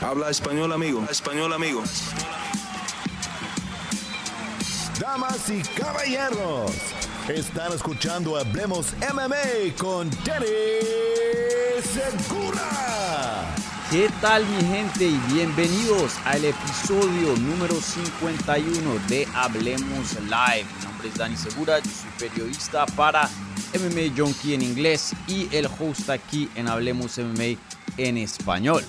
Habla español, amigo. español, amigo. Damas y caballeros, están escuchando Hablemos MMA con Danny Segura. ¿Qué tal mi gente y bienvenidos al episodio número 51 de Hablemos Live? Mi nombre es Dani Segura, yo soy periodista para MMA Junkie en inglés y el host aquí en Hablemos MMA en español.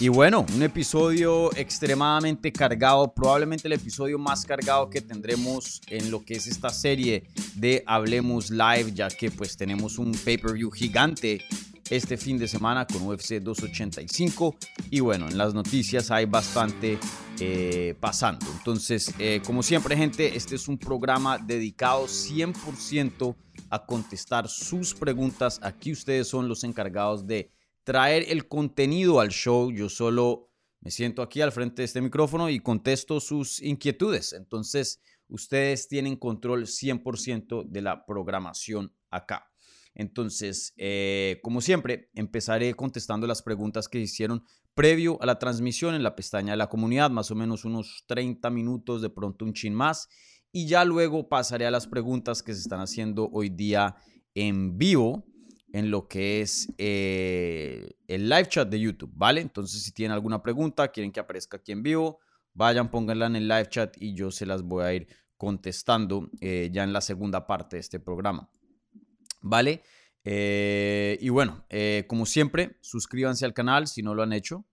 Y bueno, un episodio extremadamente cargado, probablemente el episodio más cargado que tendremos en lo que es esta serie de Hablemos Live, ya que pues tenemos un pay-per-view gigante este fin de semana con UFC 285 y bueno, en las noticias hay bastante eh, pasando. Entonces, eh, como siempre gente, este es un programa dedicado 100% a contestar sus preguntas. Aquí ustedes son los encargados de traer el contenido al show. Yo solo me siento aquí al frente de este micrófono y contesto sus inquietudes. Entonces, ustedes tienen control 100% de la programación acá. Entonces, eh, como siempre, empezaré contestando las preguntas que hicieron previo a la transmisión en la pestaña de la comunidad, más o menos unos 30 minutos, de pronto un chin más. Y ya luego pasaré a las preguntas que se están haciendo hoy día en vivo en lo que es eh, el live chat de YouTube, ¿vale? Entonces, si tienen alguna pregunta, quieren que aparezca aquí en vivo, vayan, pónganla en el live chat y yo se las voy a ir contestando eh, ya en la segunda parte de este programa, ¿vale? Eh, y bueno, como siempre, suscríbanse al canal si no lo han hecho.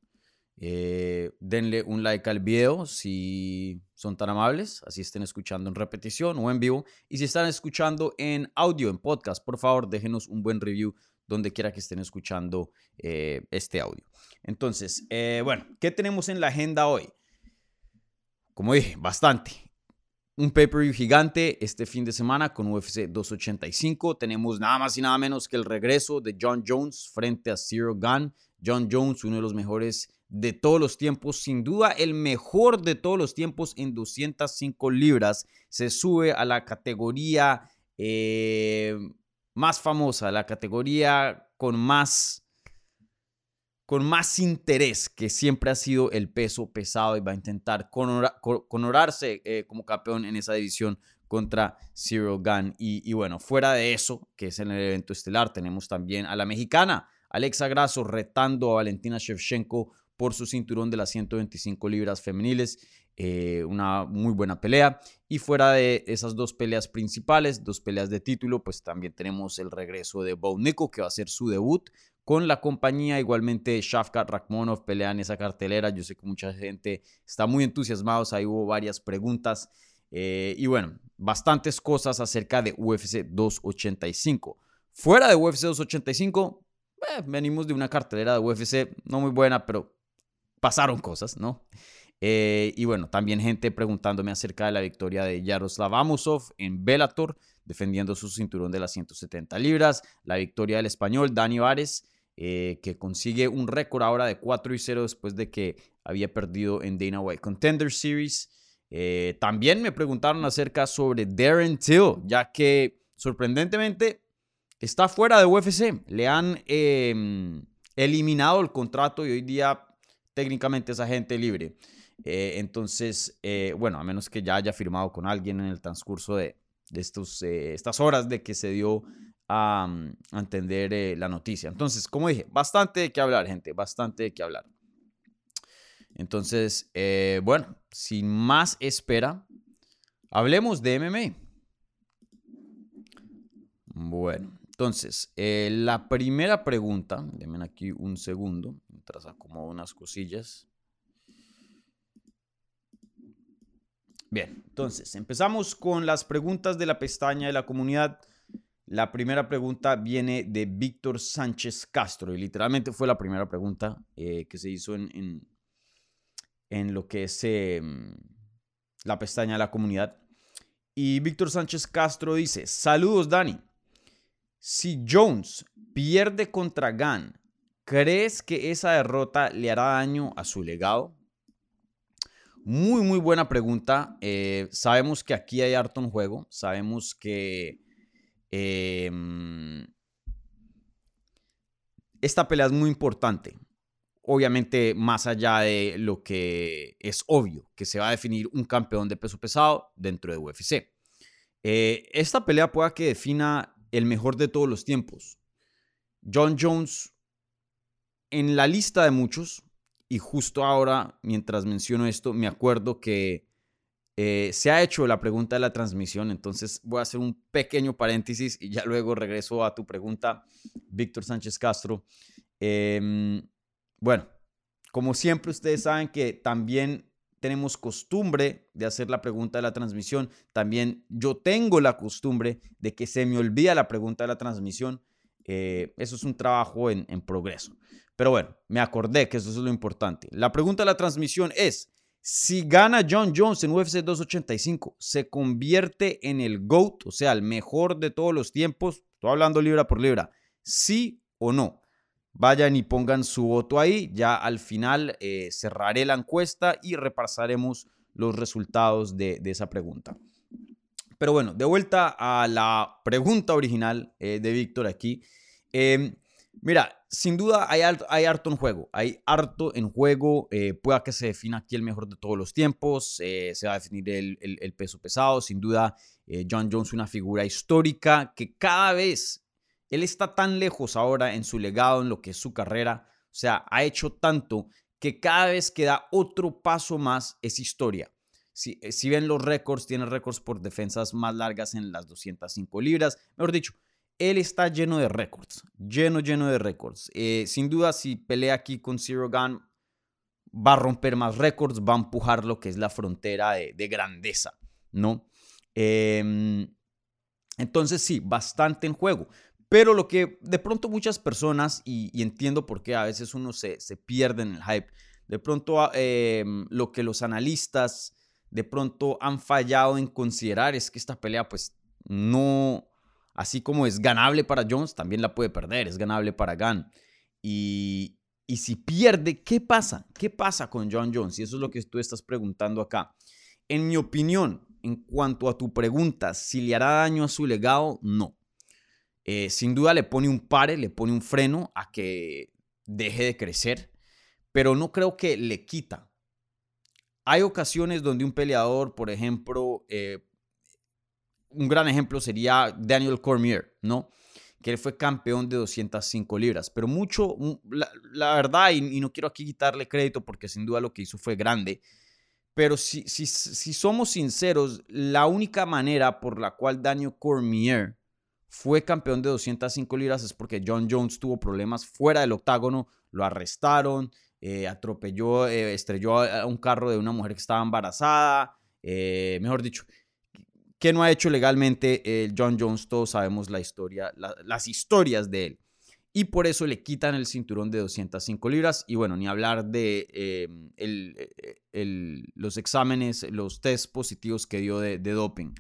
Eh, denle un like al video si son tan amables, así estén escuchando en repetición o en vivo. Y si están escuchando en audio, en podcast, por favor, déjenos un buen review donde quiera que estén escuchando eh, este audio. Entonces, eh, bueno, ¿qué tenemos en la agenda hoy? Como dije, bastante. Un pay-per-view gigante este fin de semana con UFC 285. Tenemos nada más y nada menos que el regreso de John Jones frente a Zero Gun. John Jones, uno de los mejores de todos los tiempos, sin duda el mejor de todos los tiempos en 205 libras, se sube a la categoría eh, más famosa, la categoría con más, con más interés, que siempre ha sido el peso pesado y va a intentar conorarse eh, como campeón en esa división contra Zero Gun. Y, y bueno, fuera de eso, que es en el evento estelar, tenemos también a la mexicana. Alexa Grasso retando a Valentina Shevchenko por su cinturón de las 125 libras femeniles. Eh, una muy buena pelea. Y fuera de esas dos peleas principales, dos peleas de título, pues también tenemos el regreso de Bo Nico, que va a ser su debut con la compañía. Igualmente, Shafkat Rakhmonov pelea en esa cartelera. Yo sé que mucha gente está muy entusiasmada. Ahí hubo varias preguntas. Eh, y bueno, bastantes cosas acerca de UFC 285. Fuera de UFC 285, eh, venimos de una cartelera de UFC no muy buena, pero pasaron cosas, ¿no? Eh, y bueno, también gente preguntándome acerca de la victoria de Yaroslav Amosov en Bellator, defendiendo su cinturón de las 170 libras. La victoria del español Dani Vares, eh, que consigue un récord ahora de 4 y 0 después de que había perdido en Dana White Contender Series. Eh, también me preguntaron acerca sobre Darren Till, ya que sorprendentemente está fuera de UFC. Le han em, eliminado el contrato y hoy día técnicamente esa gente libre. Eh, entonces, eh, bueno, a menos que ya haya firmado con alguien en el transcurso de, estos, eh, estas horas de que se dio a, mm, entender la noticia. Entonces, como dije, bastante de qué hablar, gente, bastante de qué hablar. Entonces, bueno, sin más espera, hablemos de MMA. Bueno, entonces, la primera pregunta, denme aquí un segundo, mientras acomodo unas cosillas. Bien, entonces empezamos con las preguntas de la pestaña de la comunidad. La primera pregunta viene de Víctor Sánchez Castro y literalmente fue la primera pregunta eh, que se hizo en, en, lo que es em, la pestaña de la comunidad. Y Víctor Sánchez Castro dice, saludos Dani. Si Jones pierde contra Gan ¿Crees que esa derrota le hará daño a su legado? Muy, muy buena pregunta. Eh, sabemos que aquí hay harto en juego. Sabemos que em, esta pelea es muy importante. obviamente más allá de lo que es obvio, que se va a definir un campeón de peso pesado dentro de UFC. Eh, esta pelea pueda que defina el mejor de todos los tiempos. John Jones, en la lista de muchos, y justo ahora, mientras menciono esto, me acuerdo que eh, se ha hecho la pregunta de la transmisión, entonces voy a hacer un pequeño paréntesis y ya luego regreso a tu pregunta, Víctor Sánchez Castro. Em, bueno, como siempre ustedes saben que también tenemos costumbre de hacer la pregunta de la transmisión. También yo tengo la costumbre de que se me olvida la pregunta de la transmisión. Eh, eso es un trabajo en, en progreso. Pero bueno, me acordé que eso es lo importante. La pregunta de la transmisión es, si gana John Jones en UFC 285, ¿se convierte en el GOAT, o sea, el mejor de todos los tiempos? Estoy hablando libra por libra. ¿Sí o no? Vayan y pongan su voto ahí. Ya al final eh, cerraré la encuesta y repasaremos los resultados de, esa pregunta. Pero bueno, de vuelta a la pregunta original eh, de Víctor aquí. Em, mira, sin duda hay, harto en juego. Hay harto en juego. Eh, pueda que se defina aquí el mejor de todos los tiempos. se va a definir el, el peso pesado. Sin duda, John Jones, una figura histórica que cada vez él está tan lejos ahora en su legado, en lo que es su carrera, o sea, ha hecho tanto que cada vez que da otro paso más es historia. Si, eh, si ven los récords, tiene récords por defensas más largas en las 205 libras. Mejor dicho, él está lleno de récords, lleno, lleno de récords. Eh, sin duda, si pelea aquí con Zero Gun, va a romper más récords, va a empujar lo que es la frontera de, grandeza, ¿no? Em, entonces sí, bastante en juego. Pero lo que de pronto muchas personas, y, entiendo por qué a veces uno se, pierde en el hype, de pronto ah, em, lo que los analistas de pronto han fallado en considerar es que esta pelea pues no, así como es ganable para Jones, también la puede perder, es ganable para Gunn. Y, y si pierde, ¿qué pasa? ¿Qué pasa con John Jones? Y eso es lo que tú estás preguntando acá. En mi opinión, en cuanto a tu pregunta, si le hará daño a su legado, no. Eh, sin duda le pone un pare, le pone un freno a que deje de crecer, pero no creo que le quita. Hay ocasiones donde un peleador, por ejemplo, eh, un gran ejemplo sería Daniel Cormier, ¿no? Que él fue campeón de 205 libras, pero mucho, la, verdad, y, no quiero aquí quitarle crédito porque sin duda lo que hizo fue grande, pero si, si, si somos sinceros, la única manera por la cual Daniel Cormier fue campeón de 205 libras es porque John Jones tuvo problemas fuera del octágono, lo arrestaron, eh, atropelló, eh, estrelló a un carro de una mujer que estaba embarazada, eh, mejor dicho, ¿qué no ha hecho legalmente John Jones? Todos sabemos la historia, las historias de él. Y por eso le quitan el cinturón de 205 libras. Y bueno, ni hablar de los exámenes, los test positivos que dio de doping.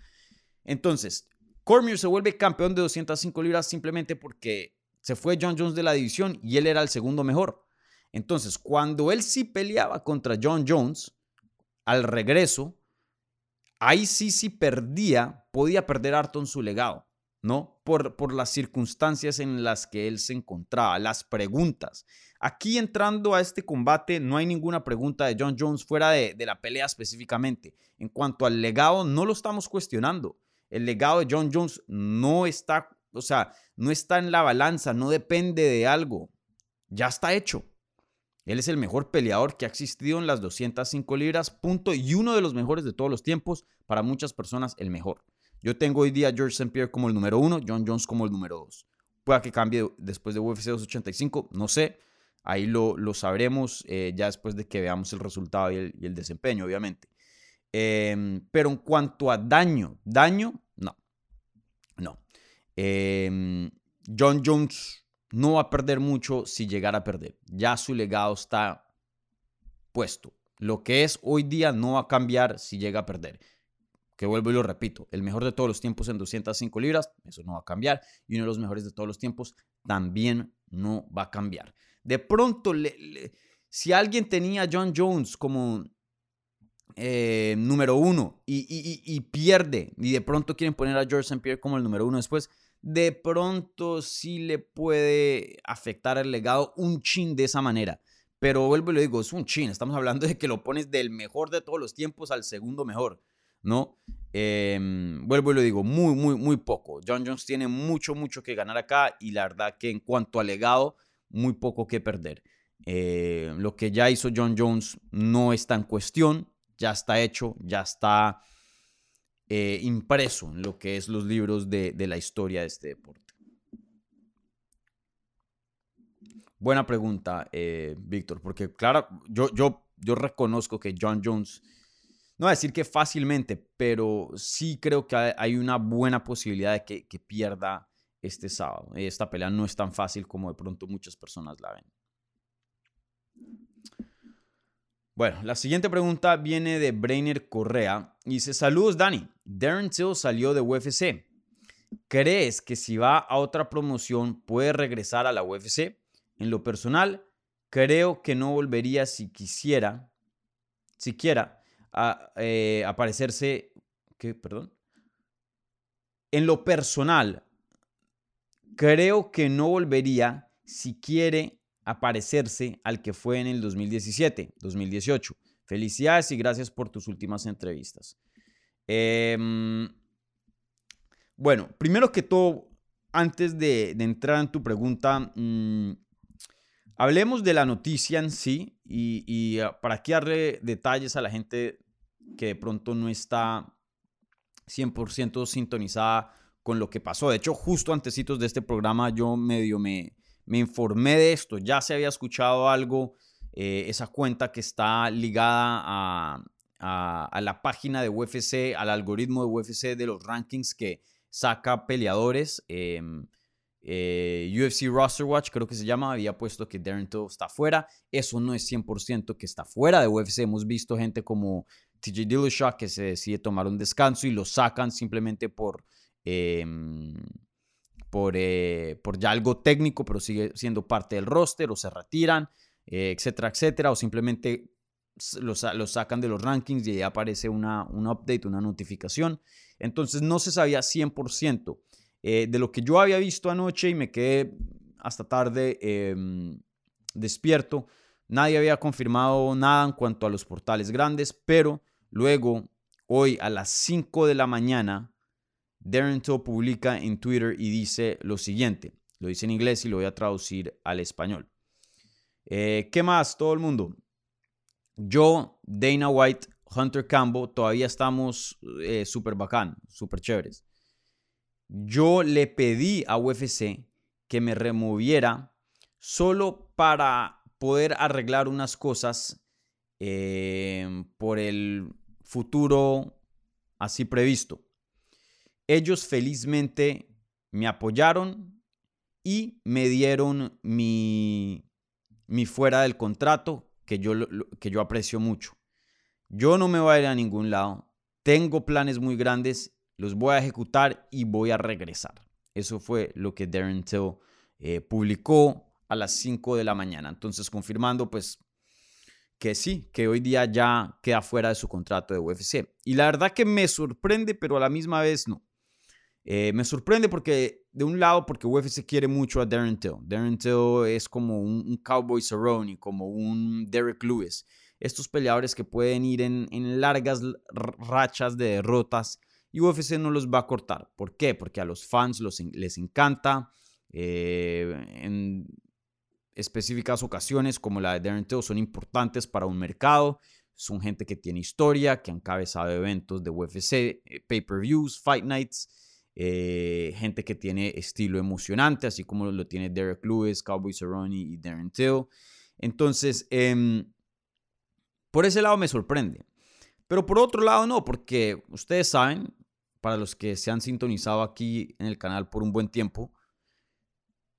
Entonces, Cormier se vuelve campeón de 205 libras simplemente porque se fue John Jones de la división y él era el segundo mejor. Entonces, cuando él sí peleaba contra John Jones, al regreso, ahí sí, sí perdía, podía perder Arton su legado, ¿no? Por, por las circunstancias en las que él se encontraba, las preguntas. Aquí entrando a este combate, no hay ninguna pregunta de John Jones fuera de, de la pelea específicamente. En cuanto al legado, no lo estamos cuestionando el legado de John Jones no está, o sea, no está en la balanza, no depende de algo. Ya está hecho. Él es el mejor peleador que ha existido en las 205 libras, punto, y uno de los mejores de todos los tiempos, para muchas personas el mejor. Yo tengo hoy día a George St. Pierre como el número uno, John Jones como el número dos. Pueda que cambie después de UFC 285, no sé. Ahí lo, sabremos eh, ya después de que veamos el resultado y el desempeño, obviamente. Em, pero en cuanto a daño, daño, no. No. Em, John Jones no va a perder mucho si llegara a perder. Ya su legado está puesto. Lo que es hoy día no va a cambiar si llega a perder. Que vuelvo y lo repito, el mejor de todos los tiempos en 205 libras, eso no va a cambiar. Y uno de los mejores de todos los tiempos también no va a cambiar. De pronto, si alguien tenía a John Jones como eh, número uno y, pierde y de pronto quieren poner a George St. Pierre como el número uno después, de pronto sí le puede afectar el legado un chin de esa manera. Pero vuelvo y le digo, es un chin. Estamos hablando de que lo pones del mejor de todos los tiempos al segundo mejor, ¿no? Em, vuelvo y lo digo, muy, muy, muy poco. John Jones tiene mucho, mucho que ganar acá y la verdad que en cuanto a legado, muy poco que perder. Eh, lo que ya hizo John Jones no está en cuestión, ya está hecho, ya está eh, impreso en lo que es los libros de, la historia de este deporte. Buena pregunta, eh, Víctor, porque claro, yo reconozco que John Jones, no voy a decir que fácilmente, pero sí creo que hay una buena posibilidad de que, que pierda este sábado. Esta pelea no es tan fácil como de pronto muchas personas la ven. Bueno, la siguiente pregunta viene de Brainer Correa. Y dice, saludos Dani, Darren Till salió de UFC. ¿Crees que si va a otra promoción puede regresar a la UFC? En lo personal, creo que no volvería si quisiera, siquiera, a, eh, aparecerse, ¿qué? Perdón. En lo personal, creo que no volvería si quiere aparecerse al que fue en el 2017, 2018. Felicidades y gracias por tus últimas entrevistas. Em, bueno, primero que todo, antes de, entrar en tu pregunta, mm, Hablemos de la noticia en sí y, ah, para aquí darle detalles a la gente que de pronto no está 100% sintonizada con lo que pasó. De hecho, justo antecitos de este programa yo medio me, me informé de esto. Ya se había escuchado algo, eh, esa cuenta que está ligada a, la página de UFC, al algoritmo de UFC de los rankings que saca peleadores. Em, eh, UFC Roster Watch, creo que se llama, había puesto que Darren Till está fuera. Eso no es 100% que está fuera de UFC. Hemos visto gente como TJ Dillashaw que se decide tomar un descanso y lo sacan simplemente por, em, por, eh, por ya algo técnico, pero sigue siendo parte del roster o se retiran, eh, etcétera, etcétera, o simplemente lo, sacan de los rankings y ahí aparece una, un update, una notificación. Entonces no se sabía 100%. Eh, de lo que yo había visto anoche y me quedé hasta tarde em, despierto, nadie había confirmado nada en cuanto a los portales grandes, pero luego, hoy a las 5 de la mañana, Darren Till publica en Twitter y dice lo siguiente, lo dice en inglés y lo voy a traducir al español. Eh, ¿Qué más, todo el mundo? Yo, Dana White, Hunter Campbell, todavía estamos eh, súper bacán, súper chéveres yo le pedí a UFC que me removiera solo para poder arreglar unas cosas eh, por el futuro así previsto. Ellos felizmente me apoyaron y me dieron mi, mi fuera del contrato que yo, que yo aprecio mucho. Yo no me voy a ir a ningún lado. Tengo planes muy grandes los voy a ejecutar y voy a regresar. Eso fue lo que Darren Till eh, publicó a las 5 de la mañana. Entonces, confirmando, pues, que sí, que hoy día ya queda fuera de su contrato de UFC. Y la verdad que me sorprende, pero a la misma vez no. Eh, me sorprende porque, de un lado, porque UFC quiere mucho a Darren Till. Darren Till es como un, Cowboy Cerrone, como un Derek Lewis. Estos peleadores que pueden ir en, largas rachas de derrotas y UFC no los va a cortar. ¿Por qué? Porque a los fans les encanta. Eh, en específicas ocasiones como la de Darren Till son importantes para un mercado. Son gente que tiene historia, que han encabezado eventos de UFC, eh, pay-per-views, fight nights. Eh, gente que tiene estilo emocionante, así como lo tiene Derek Lewis, Cowboy Cerrone y Darren Till. Entonces, em, por ese lado me sorprende. Pero por otro lado no, porque ustedes saben, para los que se han sintonizado aquí en el canal por un buen tiempo,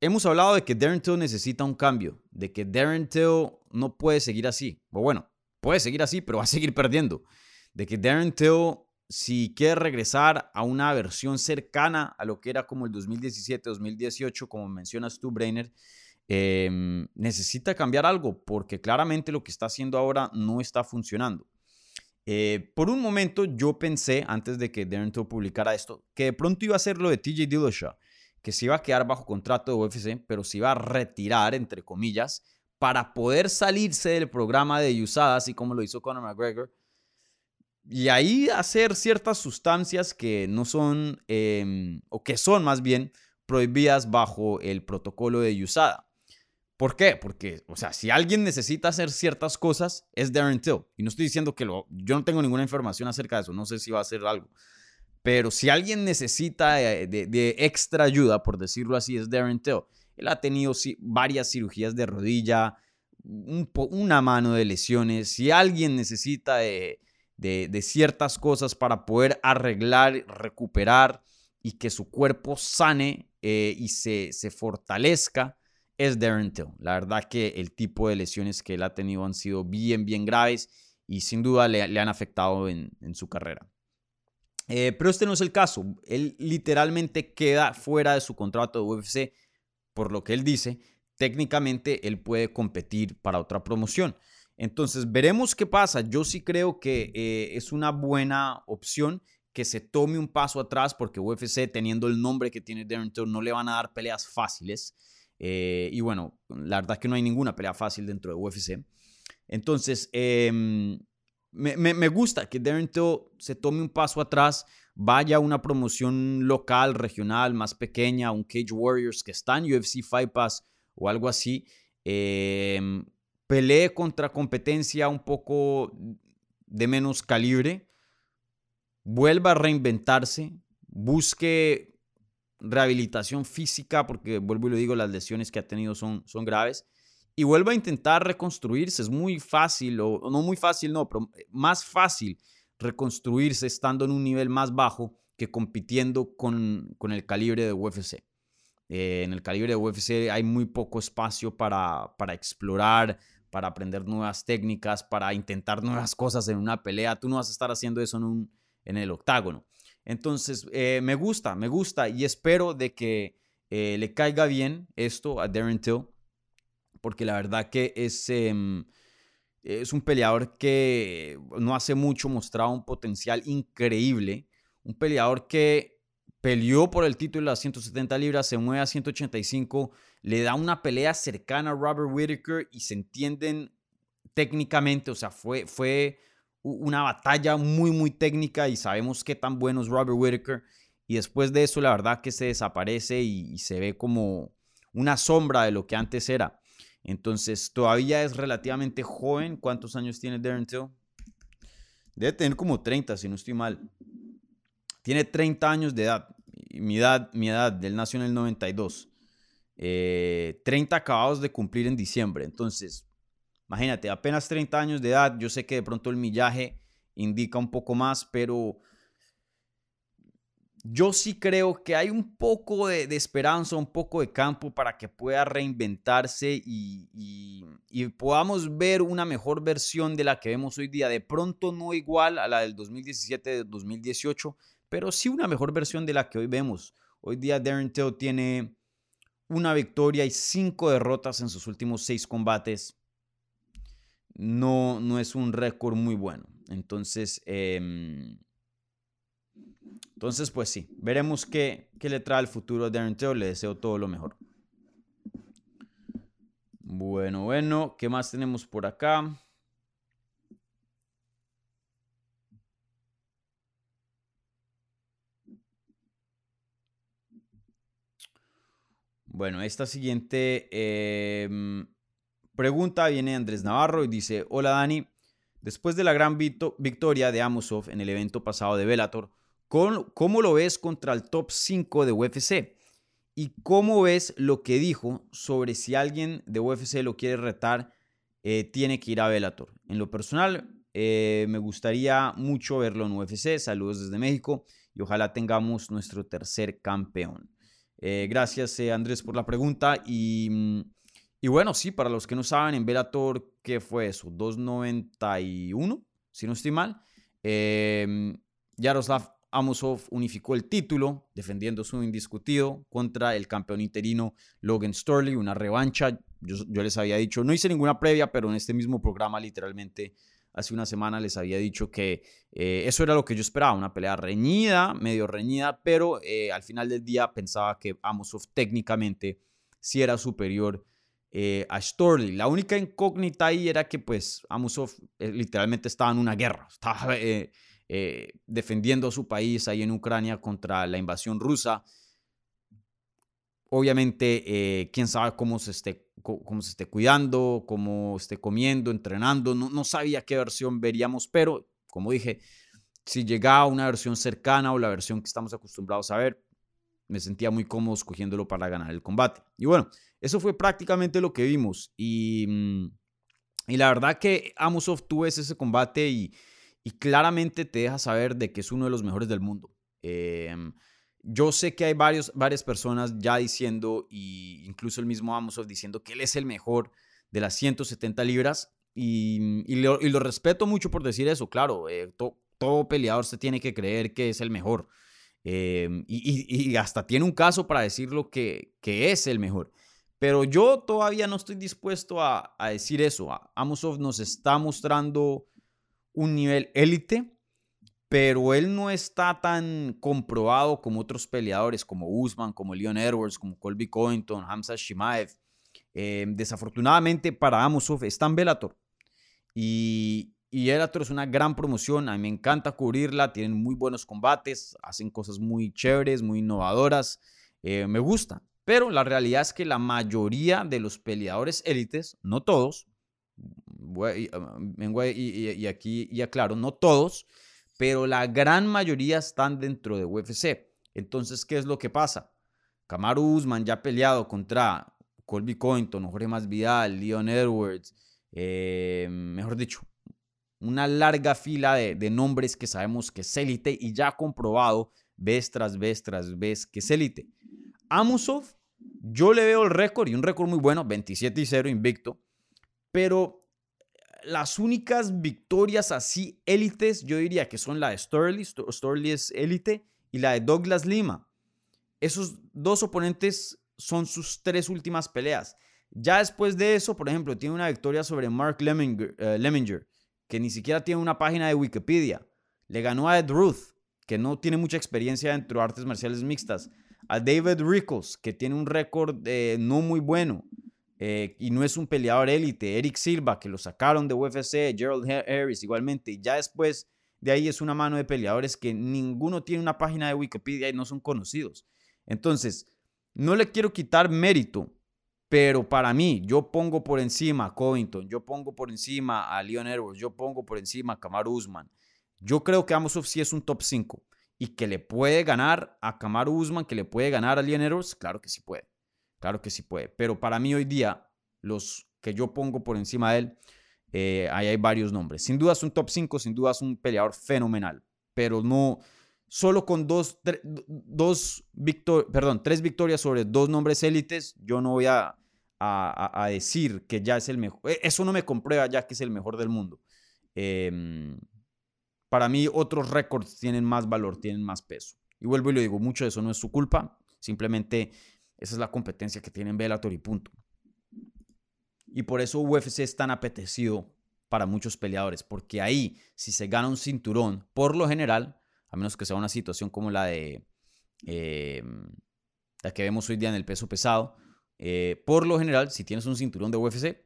hemos hablado de que Darren Till necesita un cambio, de que Darren Till no puede seguir así. O bueno, puede seguir así, pero va a seguir perdiendo. De que Darren Till, si quiere regresar a una versión cercana a lo que era como el 2017-2018, como mencionas tú, Brainer, em, necesita cambiar algo, porque claramente lo que está haciendo ahora no está funcionando. Eh, por un momento yo pensé, antes de que Darren Till publicara esto, que de pronto iba a ser lo de TJ Dillashaw, que se iba a quedar bajo contrato de UFC, pero se iba a retirar, entre comillas, para poder salirse del programa de USADA, así como lo hizo Conor McGregor, y ahí hacer ciertas sustancias que no son, em, o que son más bien prohibidas bajo el protocolo de USADA. ¿Por qué? Porque, o sea, si alguien necesita hacer ciertas cosas, es Darren Till. Y no estoy diciendo que lo, yo no tengo ninguna información acerca de eso, no sé si va a hacer algo. Pero si alguien necesita de, extra ayuda, por decirlo así, es Darren Till. Él ha tenido varias cirugías de rodilla, una mano de lesiones. Si alguien necesita de, ciertas cosas para poder arreglar, recuperar y que su cuerpo sane eh, y se, se fortalezca, es Darren Till. La verdad que el tipo de lesiones que él ha tenido han sido bien, bien graves y sin duda le, han afectado en, su carrera. Eh, pero este no es el caso. Él literalmente queda fuera de su contrato de UFC, por lo que él dice. Técnicamente él puede competir para otra promoción. Entonces veremos qué pasa. Yo sí creo que eh, es una buena opción que se tome un paso atrás porque UFC, teniendo el nombre que tiene Darren Till, no le van a dar peleas fáciles. Eh, y bueno, la verdad es que no hay ninguna pelea fácil dentro de UFC. Entonces, em, me, gusta que Darren Till se tome un paso atrás, vaya a una promoción local, regional, más pequeña, un Cage Warriors que está en UFC Fight Pass o algo así. Em, pelee contra competencia un poco de menos calibre, vuelva a reinventarse, busque rehabilitación física, porque vuelvo y lo digo, las lesiones que ha tenido son, son graves, y vuelva a intentar reconstruirse. Es muy fácil, o no muy fácil, no, pero más fácil reconstruirse estando en un nivel más bajo que compitiendo con, con el calibre de UFC. Eh, en el calibre de UFC hay muy poco espacio para, para explorar, para aprender nuevas técnicas, para intentar nuevas cosas en una pelea. Tú no vas a estar haciendo eso en, un, en el octágono. Entonces, eh, me gusta, me gusta y espero de que eh, le caiga bien esto a Darren Till, porque la verdad que es, em, es un peleador que no hace mucho mostraba un potencial increíble, un peleador que peleó por el título las 170 libras, se mueve a 185, le da una pelea cercana a Robert Whittaker y se entienden técnicamente, o sea, fue, fue una batalla muy, muy técnica y sabemos qué tan bueno es Robert Whitaker. Y después de eso, la verdad que se desaparece y, se ve como una sombra de lo que antes era. Entonces, todavía es relativamente joven. ¿Cuántos años tiene Darren Till? Debe tener como 30, si no estoy mal. Tiene 30 años de edad. Mi edad, mi edad, del nació en el 92. 30 eh, acabados de cumplir en diciembre. Entonces, Imagínate, apenas 30 años de edad, yo sé que de pronto el millaje indica un poco más, pero yo sí creo que hay un poco de, esperanza, un poco de campo para que pueda reinventarse y, podamos ver una mejor versión de la que vemos hoy día. De pronto no igual a la del 2017-2018, pero sí una mejor versión de la que hoy vemos. Hoy día Darren Till tiene una victoria y cinco derrotas en sus últimos seis combates no, no es un récord muy bueno. Entonces, em, entonces, pues sí, veremos qué, le trae el futuro a Darren Till. Le deseo todo lo mejor. Bueno, bueno, ¿qué más tenemos por acá? Bueno, esta siguiente em, Pregunta viene Andrés Navarro y dice, hola Dani, después de la gran victoria de Amosov en el evento pasado de Bellator, ¿cómo lo ves contra el top 5 de UFC? ¿Y cómo ves lo que dijo sobre si alguien de UFC lo quiere retar, eh, tiene que ir a Bellator? En lo personal, eh, me gustaría mucho verlo en UFC. Saludos desde México y ojalá tengamos nuestro tercer campeón. Eh, gracias Andrés por la pregunta y mm, y bueno, sí, para los que no saben, en Bellator, ¿qué fue eso? 291, si no estoy mal. Eh, Yaroslav Amosov unificó el título, defendiendo su indiscutido contra el campeón interino Logan Storley, una revancha. Yo, les había dicho, no hice ninguna previa, pero en este mismo programa, literalmente hace una semana, les había dicho que eh, eso era lo que yo esperaba, una pelea reñida, medio reñida, pero eh, al final del día pensaba que Amosov técnicamente sí era superior eh, a Storley. La única incógnita ahí era que pues Amusov eh, literalmente estaba en una guerra, estaba defendiendo a su país ahí en Ucrania contra la invasión rusa. Obviamente, quién sabe cómo se esté, cómo se esté cuidando, cómo esté comiendo, entrenando. No, no sabía qué versión veríamos, pero como dije, si llegaba una versión cercana o la versión que estamos acostumbrados a ver, me sentía muy cómodo escogiéndolo para ganar el combate. Y bueno, eso fue prácticamente lo que vimos. Y, mm, y la verdad que Amosov tuvo ese combate y, y, claramente te deja saber de que es uno de los mejores del mundo. Em, yo sé que hay varios, varias personas ya diciendo, y incluso el mismo Amosov diciendo que él es el mejor de las 170 libras. Y, y, lo, respeto mucho por decir eso, claro, eh, todo peleador se tiene que creer que es el mejor. Em, y, hasta tiene un caso para decirlo que, que es el mejor. Pero yo todavía no estoy dispuesto a, decir eso. Amosov nos está mostrando un nivel élite, pero él no está tan comprobado como otros peleadores, como Usman, como Leon Edwards, como Colby Covington, Hamza Shimaev. Em, desafortunadamente para Amosov está en Bellator. Y, y es una gran promoción, a mí me encanta cubrirla, tienen muy buenos combates, hacen cosas muy chéveres, muy innovadoras, eh, me gusta. Pero la realidad es que la mayoría de los peleadores élites, no todos, vengo y, aquí y aclaro, no todos, pero la gran mayoría están dentro de UFC. Entonces, ¿qué es lo que pasa? Kamaru Usman ya ha peleado contra Colby Covington, Jorge Masvidal, Leon Edwards, eh, mejor dicho, una larga fila de, nombres que sabemos que es élite y ya comprobado vez tras vez tras vez que es élite. Amusov, yo le veo el récord y un récord muy bueno, 27 y 0 invicto, pero las únicas victorias así élites, yo diría que son la de Storley, Storley es élite, y la de Douglas Lima. Esos dos oponentes son sus tres últimas peleas. Ya después de eso, por ejemplo, tiene una victoria sobre Mark Lemminger, eh, que ni siquiera tiene una página de Wikipedia. Le ganó a Ed Ruth, que no tiene mucha experiencia dentro de artes marciales mixtas. A David Rickles, que tiene un récord eh, no muy bueno eh, y no es un peleador élite. Eric Silva, que lo sacaron de UFC. Gerald Harris, igualmente. Y ya después de ahí es una mano de peleadores que ninguno tiene una página de Wikipedia y no son conocidos. Entonces, no le quiero quitar mérito pero para mí, yo pongo por encima a Covington, yo pongo por encima a Leon Edwards, yo pongo por encima a Kamaru Usman. Yo creo que Amosov sí es un top 5 y que le puede ganar a Kamaru Usman, que le puede ganar a Leon Edwards, claro que sí puede. Claro que sí puede. Pero para mí hoy día, los que yo pongo por encima de él, eh, ahí hay varios nombres. Sin duda es un top 5, sin duda es un peleador fenomenal. Pero no, solo con dos, dos perdón, tres victorias sobre dos nombres élites, yo no voy a a, decir que ya es el mejor. E, eso no me comprueba ya que es el mejor del mundo. Em, para mí otros récords tienen más valor, tienen más peso. Y vuelvo y lo digo, mucho de eso no es su culpa, simplemente esa es la competencia que tienen Bellator y punto. Y por eso UFC es tan apetecido para muchos peleadores, porque ahí, si se gana un cinturón, por lo general, a menos que sea una situación como la de em, la que vemos hoy día en el peso pesado, eh, por lo general, si tienes un cinturón de UFC,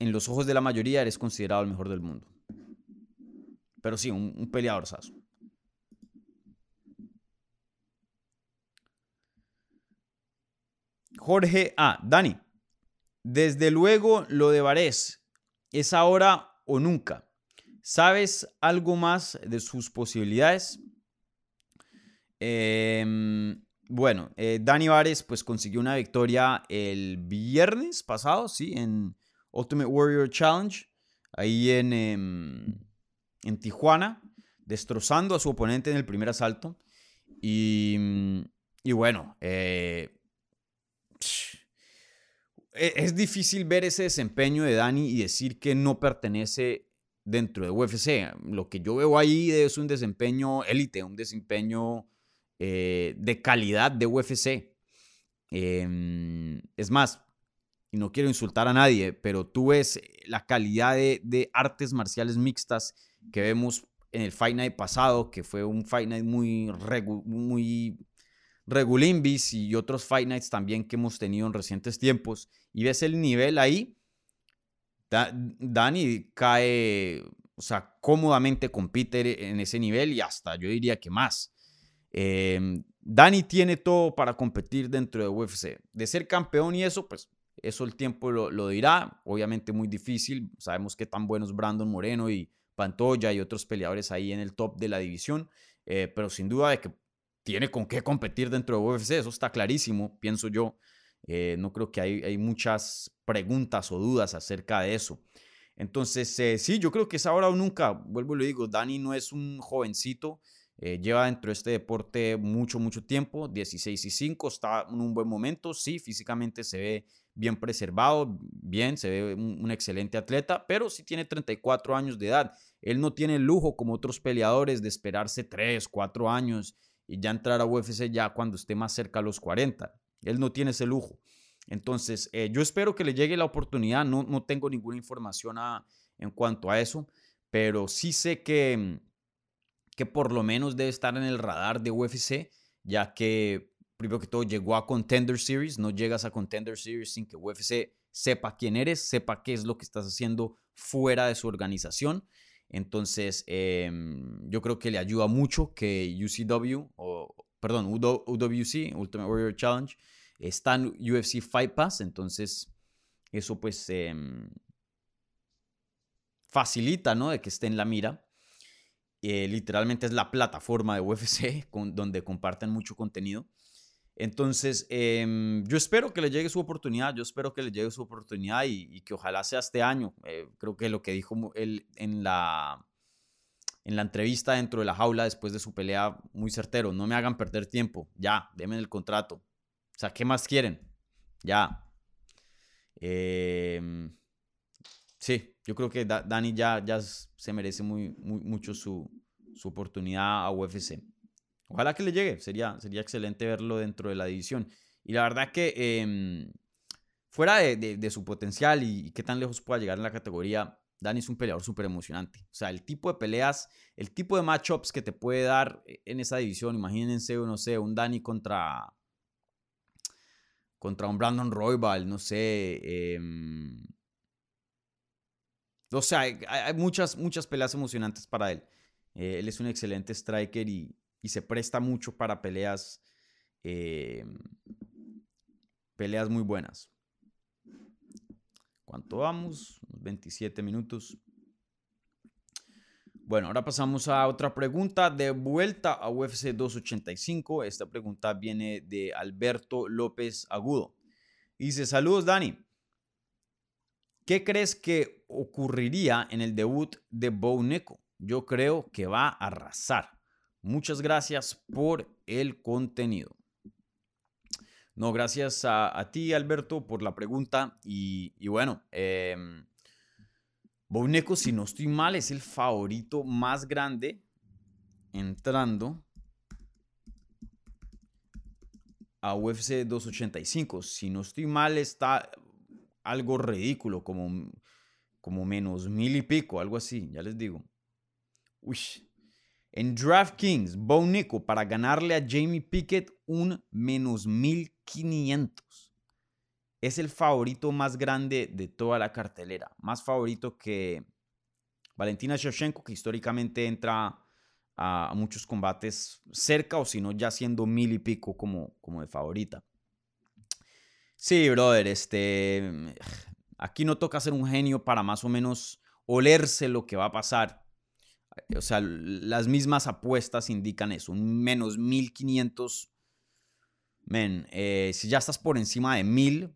en los ojos de la mayoría eres considerado el mejor del mundo. Pero sí, un, peleador saso. Jorge A. Dani, desde luego lo de Varés es ahora o nunca. ¿Sabes algo más de sus posibilidades? Eh, bueno, eh, Dani Vares pues consiguió una victoria el viernes pasado, sí, en Ultimate Warrior Challenge, ahí en, em, en Tijuana, destrozando a su oponente en el primer asalto. Y, y bueno, eh, es difícil ver ese desempeño de Dani y decir que no pertenece dentro de UFC. Lo que yo veo ahí es un desempeño élite, un desempeño eh, de calidad de UFC. Em, es más, y no quiero insultar a nadie, pero tú ves la calidad de, artes marciales mixtas que vemos en el Fight Night pasado, que fue un Fight Night muy, muy Regulimbis y otros Fight Nights también que hemos tenido en recientes tiempos y ves el nivel ahí, Dani cae, o sea, cómodamente compite en ese nivel y hasta yo diría que más. Em, Dani tiene todo para competir dentro de UFC. De ser campeón y eso, pues eso el tiempo lo, lo dirá. Obviamente muy difícil. Sabemos que tan buenos Brandon Moreno y Pantoya y otros peleadores ahí en el top de la división. Eh, pero sin duda de que tiene con qué competir dentro de UFC. Eso está clarísimo, pienso yo. Eh, no creo que hay, hay, muchas preguntas o dudas acerca de eso. Entonces, eh, sí, yo creo que es ahora o nunca. Vuelvo y lo digo, Dani no es un jovencito. lleva dentro de este deporte mucho, mucho tiempo, 16 y 5, está en un buen momento, sí, físicamente se ve bien preservado, bien, se ve un, excelente atleta, pero sí tiene 34 años de edad. Él no tiene el lujo como otros peleadores de esperarse 3, 4 años y ya entrar a UFC ya cuando esté más cerca a los 40. Él no tiene ese lujo. Entonces, eh, yo espero que le llegue la oportunidad. No, no tengo ninguna información en cuanto a eso, pero sí sé que, que por lo menos debe estar en el radar de UFC, ya que primero que todo, llegó a Contender Series. No llegas a Contender Series sin que UFC sepa quién eres, sepa qué es lo que estás haciendo fuera de su organización. Entonces, em, yo creo que le ayuda mucho que UCW, o perdón, UWC, Ultimate Warrior Challenge, está en UFC Fight Pass. Entonces, eso pues em, facilita, ¿no? De que esté en la mira. Eh, literalmente es la plataforma de UFC con, donde comparten mucho contenido. Entonces, em, yo espero que le llegue su oportunidad, yo espero que le llegue su oportunidad y, que ojalá sea este año. Eh, creo que lo que dijo él en la, en la entrevista dentro de la jaula después de su pelea, muy certero, no me hagan perder tiempo, ya, denme el contrato. O sea, ¿qué más quieren? Ya. Em, sí, yo creo que Dani ya, ya se merece muy, mucho su, su oportunidad a UFC. Ojalá que le llegue, sería, sería excelente verlo dentro de la división. Y la verdad que em, fuera de, su potencial y, qué tan lejos pueda llegar en la categoría, Dani es un peleador súper emocionante. O sea, el tipo de peleas, el tipo de matchups que te puede dar en esa división, imagínense, no sé, un Dani contra, contra un Brandon Roybal, no sé. Em, o sea, hay, muchas, muchas peleas emocionantes para él. Eh, él es un excelente striker y, y se presta mucho para peleas, eh, peleas muy buenas. ¿Cuánto vamos? 27 minutos. Bueno, ahora pasamos a otra pregunta de vuelta a UFC 285. Esta pregunta viene de Alberto López Agudo. Dice, saludos Dani. ¿Qué crees que ocurriría en el debut de Bo Neko? Yo creo que va a arrasar. Muchas gracias por el contenido. No, gracias a, ti, Alberto, por la pregunta. Y, bueno, eh, si no estoy mal, es el favorito más grande entrando a UFC 285. Si no estoy mal, está algo ridículo, como, como menos mil y pico, algo así, ya les digo. Uy, en DraftKings, Bo Nico para ganarle a Jamie Pickett un menos 1500. Es el favorito más grande de toda la cartelera. Más favorito que Valentina Shevchenko, que históricamente entra a, muchos combates cerca o si no ya siendo mil y pico como, como de favorita. Sí, brother, este... Aquí no toca ser un genio para más o menos olerse lo que va a pasar o sea, las mismas apuestas indican eso, un menos 1500. Men, eh, si ya estás por encima de 1000,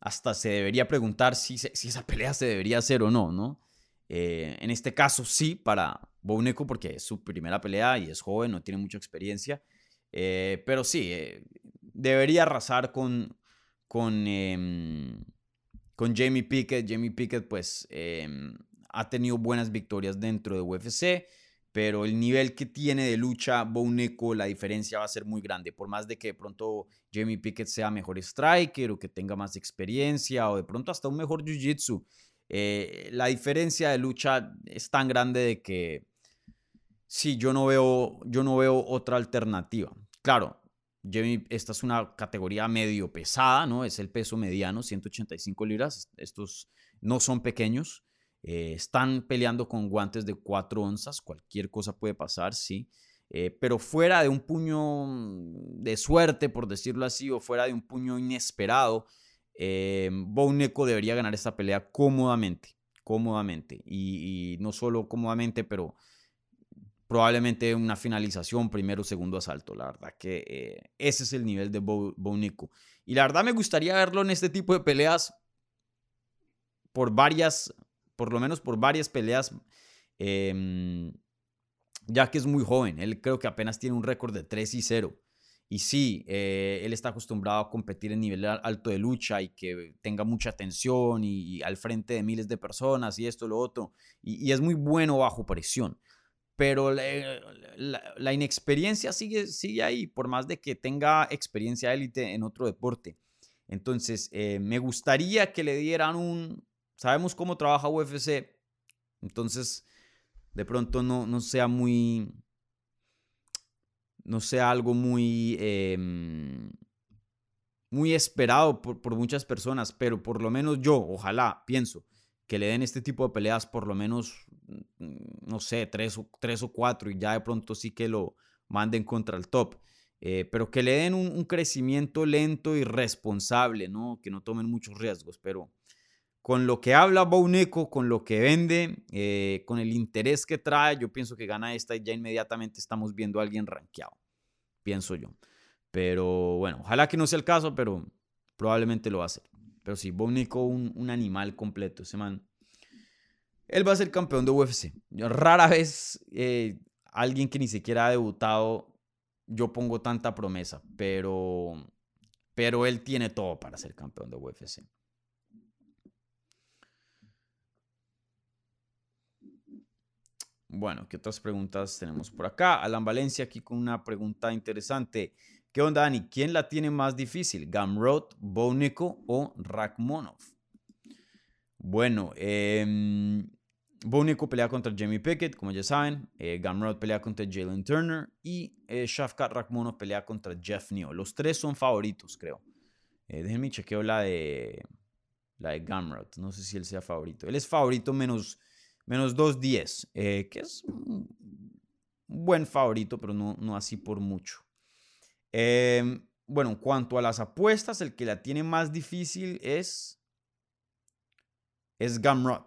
hasta se debería preguntar si, si esa pelea se debería hacer o no, ¿no? Eh, en este caso sí, para Bouneco, porque es su primera pelea y es joven, no tiene mucha experiencia. Eh, pero sí, debería arrasar con, con, em, con Jamie Pickett. Jamie Pickett, pues, em, ha tenido buenas victorias dentro de UFC, pero el nivel que tiene de lucha Boneco, la diferencia va a ser muy grande. Por más de que de pronto Jamie Pickett sea mejor striker o que tenga más experiencia o de pronto hasta un mejor jiu-jitsu, eh, la diferencia de lucha es tan grande de que sí, yo no veo, yo no veo otra alternativa. Claro, Jamie, esta es una categoría medio pesada, ¿no? Es el peso mediano, 185 libras. Estos no son pequeños. Eh, están peleando con guantes de 4 onzas. Cualquier cosa puede pasar, sí. Eh, pero fuera de un puño mm, de suerte, por decirlo así, o fuera de un puño inesperado, eh, debería ganar esta pelea cómodamente, cómodamente. Y, no solo cómodamente, pero probablemente una finalización, primero o segundo asalto. La verdad que eh, ese es el nivel de Bo, Y la verdad me gustaría verlo en este tipo de peleas por varias, por lo menos por varias peleas. Em, ya que es muy joven. Él creo que apenas tiene un récord de 3 y 0. Y sí, eh, él está acostumbrado a competir en nivel alto de lucha y que tenga mucha atención y, al frente de miles de personas y esto, lo otro. Y, es muy bueno bajo presión. Pero la, inexperiencia sigue, sigue ahí, por más de que tenga experiencia élite en otro deporte. Entonces, eh, me gustaría que le dieran un... Sabemos cómo trabaja UFC. Entonces, de pronto no, no sea muy, no sea algo muy, em, muy esperado por, muchas personas, pero por lo menos yo, ojalá, pienso, que le den este tipo de peleas por lo menos, mm, no sé, tres o, tres o cuatro y ya de pronto sí que lo manden contra el top. Eh, pero que le den un, un, crecimiento lento y responsable, ¿no? Que no tomen muchos riesgos, pero con lo que habla Bouneco, con lo que vende, eh, con el interés que trae, yo pienso que gana esta y ya inmediatamente estamos viendo a alguien rankeado, pienso yo. Pero bueno, ojalá que no sea el caso, pero probablemente lo va a hacer. Pero sí, Bouneco, un, un animal completo, ese man. Él va a ser campeón de UFC. rara vez eh, alguien que ni siquiera ha debutado, yo pongo tanta promesa, pero, pero él tiene todo para ser campeón de UFC. Bueno, ¿qué otras preguntas tenemos por acá? Alan Valencia aquí con una pregunta interesante. ¿Qué onda, Dani? ¿Quién la tiene más difícil? ¿Gamrot, Bonico o Rakhmonov? Bueno, eh, pelea contra Jamie Pickett, como ya saben. Eh, pelea contra Jalen Turner. Y eh, Shafkat Rakhmonov pelea contra Jeff Neal. Los tres son favoritos, creo. Eh, déjenme chequeo la de, la de Gamrot. No sé si él sea favorito. Él es favorito menos menos 2.10, eh, que es un buen favorito, pero no, no así por mucho. Em, bueno, en cuanto a las apuestas, el que la tiene más difícil es, es Gamrot.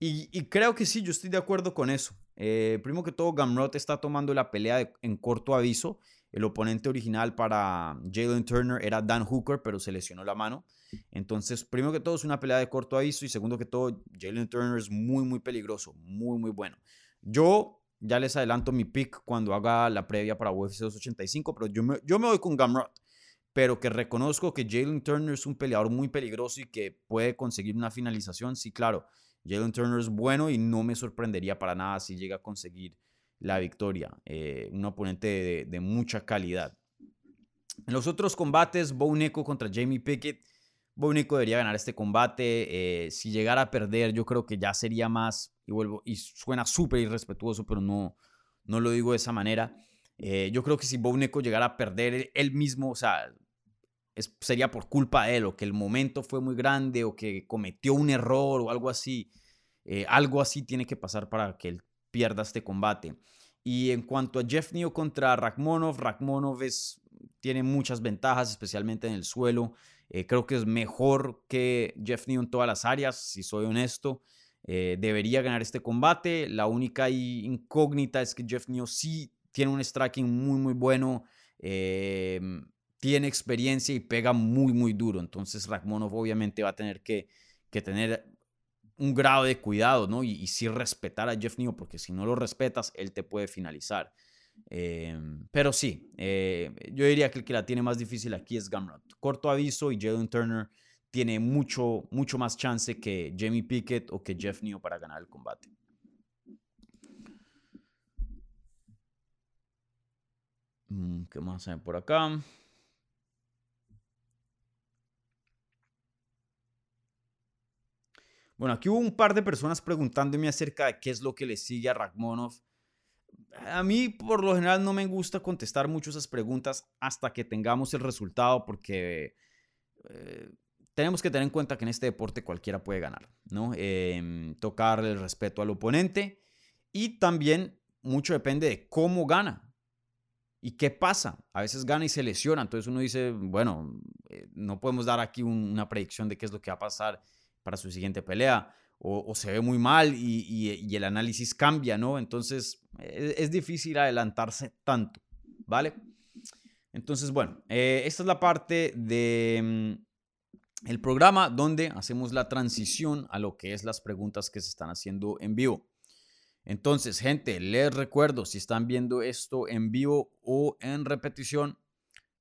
Y, creo que sí, yo estoy de acuerdo con eso. Eh, primero que todo, Gamrot está tomando la pelea en corto aviso. El oponente original para Jalen Turner era Dan Hooker, pero se lesionó la mano. Entonces, primero que todo es una pelea de corto aviso y segundo que todo, Jalen Turner es muy, muy peligroso, muy, muy bueno. Yo ya les adelanto mi pick cuando haga la previa para UFC 285, pero yo me, yo me voy con Gamrot, pero que reconozco que Jalen Turner es un peleador muy peligroso y que puede conseguir una finalización. Sí, claro, Jalen Turner es bueno y no me sorprendería para nada si llega a conseguir la victoria. Eh, un oponente de, mucha calidad. En los otros combates, Bo contra Jamie Pickett Bonico debería ganar este combate. Eh, si llegara a perder, yo creo que ya sería más, y vuelvo, y suena súper irrespetuoso, pero no, no lo digo de esa manera. Eh, yo creo que si Bonico llegara a perder él mismo, o sea, sería por culpa de él, o que el momento fue muy grande, o que cometió un error, o algo así. Algo así tiene que pasar para que él pierda este combate. Y en cuanto a Jeff Neal contra Rakhmonov, Rakhmonov es, tiene muchas ventajas, especialmente en el suelo. Eh, creo que es mejor que Jeff Neal en todas las áreas, si soy honesto. Eh, debería ganar este combate. La única incógnita es que Jeff Neal sí tiene un striking muy, muy bueno. Eh, tiene experiencia y pega muy, muy duro. Entonces Rakhmonov obviamente va a tener que, tener un grado de cuidado, ¿no? Y, sí respetar a Jeff Neal, porque si no lo respetas, él te puede finalizar. Em, pero sí, eh, yo diría que el que la tiene más difícil aquí es Gamrot. Corto aviso y Jalen Turner tiene mucho, mucho más chance que Jamie Pickett o que Jeff Neal para ganar el combate. Mm, ¿Qué más hay por acá? Bueno, aquí hubo un par de personas preguntándome acerca de qué es lo que le sigue a Ragmonov a mí por lo general no me gusta contestar mucho esas preguntas hasta que tengamos el resultado porque eh, tenemos que tener en cuenta que en este deporte cualquiera puede ganar, ¿no? Eh, tocar el respeto al oponente y también mucho depende de cómo gana. ¿Y qué pasa? A veces gana y se lesiona. Entonces uno dice, bueno, eh, no podemos dar aquí una predicción de qué es lo que va a pasar para su siguiente pelea. O, se ve muy mal y, el análisis cambia, ¿no? Entonces es, es, difícil adelantarse tanto, ¿vale? Entonces, bueno, eh, esta es la parte de mm, el programa donde hacemos la transición a lo que es las preguntas que se están haciendo en vivo. Entonces, gente, les recuerdo, si están viendo esto en vivo o en repetición,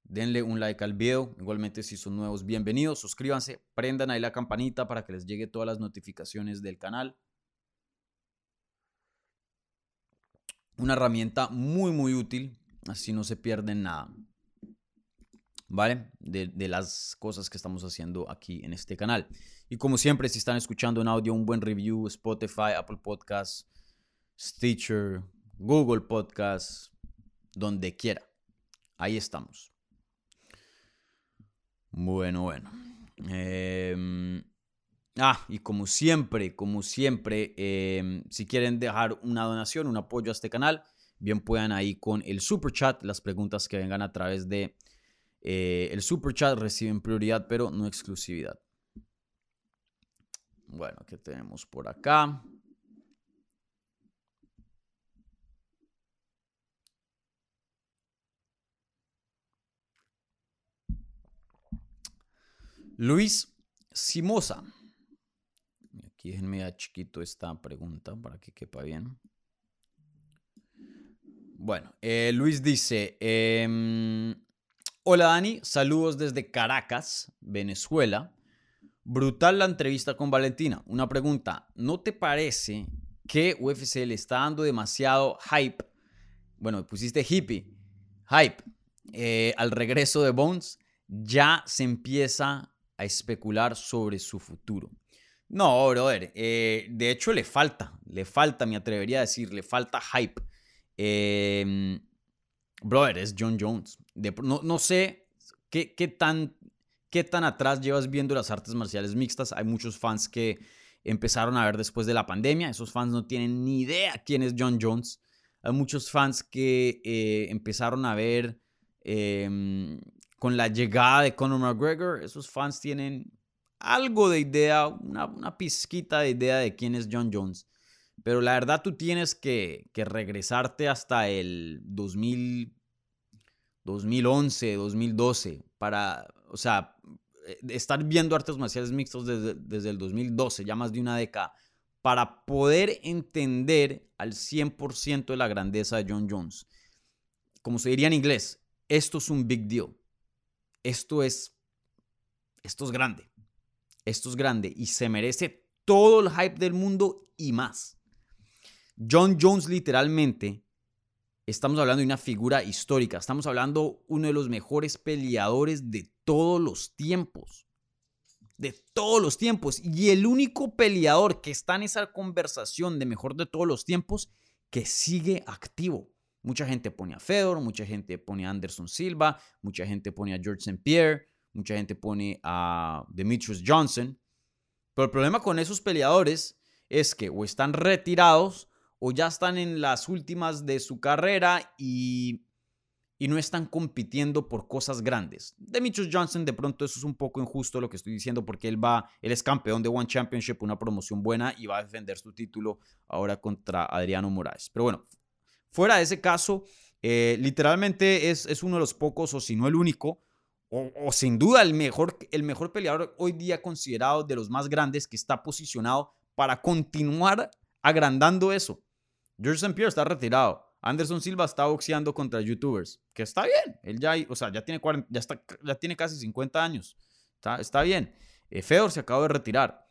denle un like al video. Igualmente, si son nuevos, bienvenidos, suscríbanse, prendan ahí la campanita para que les llegue todas las notificaciones del canal. Una herramienta muy, muy útil, así no se pierden nada. ¿Vale? De, las cosas que estamos haciendo aquí en este canal. Y como siempre, si están escuchando en audio, un buen review, Spotify, Apple Podcasts Stitcher, Google Podcast, donde quiera. Ahí estamos. Bueno, bueno. Em, ah, y como siempre, como siempre, em, si quieren dejar una donación, un apoyo a este canal, bien puedan ahí con el super chat. Las preguntas que vengan a través de eh, el super chat reciben prioridad, pero no exclusividad. Bueno, ¿qué tenemos por acá? Luis Simosa. Aquí déjenme a chiquito esta pregunta para que quepa bien. Bueno, eh, Luis dice, em, hola Dani, saludos desde Caracas, Venezuela. Brutal la entrevista con Valentina. Una pregunta, ¿no te parece que UFC le está dando demasiado hype? Bueno, pusiste hippie, hype, eh, al regreso de Bones. Ya se empieza a especular sobre su futuro. No, brother. Eh, de hecho, le falta, le falta, me atrevería a decir, le falta hype. Em, brother, es John Jones. no, sé qué, qué, tan, qué tan atrás llevas viendo las artes marciales mixtas. Hay muchos fans que empezaron a ver después de la pandemia. Esos fans no tienen ni idea quién es John Jones. Hay muchos fans que eh, empezaron a ver em, con la llegada de Conor McGregor, esos fans tienen algo de idea, una, pizquita de idea de quién es John Jones. Pero la verdad tú tienes que, regresarte hasta el 2000, 2011, 2012 para, o sea, eh, estar viendo artes marciales mixtos desde, desde el 2012, ya más de una década, para poder entender al 100% de la grandeza de John Jones. Como se diría en inglés, esto es un big deal esto es, esto es grande. Esto es grande y se merece todo el hype del mundo y más. John Jones literalmente, estamos hablando de una figura histórica, estamos hablando uno de los mejores peleadores de todos los tiempos. De todos los tiempos. Y el único peleador que está en esa conversación de mejor de todos los tiempos que sigue activo. Mucha gente pone a Fedor, mucha gente pone a Anderson Silva, mucha gente pone a George St. Pierre, mucha gente pone a Demetrius Johnson. Pero el problema con esos peleadores es que o están retirados o ya están en las últimas de su carrera y, y no están compitiendo por cosas grandes. Demetrius Johnson, de pronto, eso es un poco injusto lo que estoy diciendo porque él va, él es campeón de One Championship, una promoción buena y va a defender su título ahora contra Adriano Moraes. Pero bueno, Fuera de ese caso, eh, literalmente es, es, uno de los pocos, o si no el único, o, sin duda el mejor, el mejor peleador hoy día considerado de los más grandes que está posicionado para continuar agrandando eso. George St. Pierre está retirado. Anderson Silva está boxeando contra youtubers, que está bien. Él ya, o sea, ya tiene, ya está, ya tiene casi 50 años. Está, está bien. Eh, Fedor se acaba de retirar.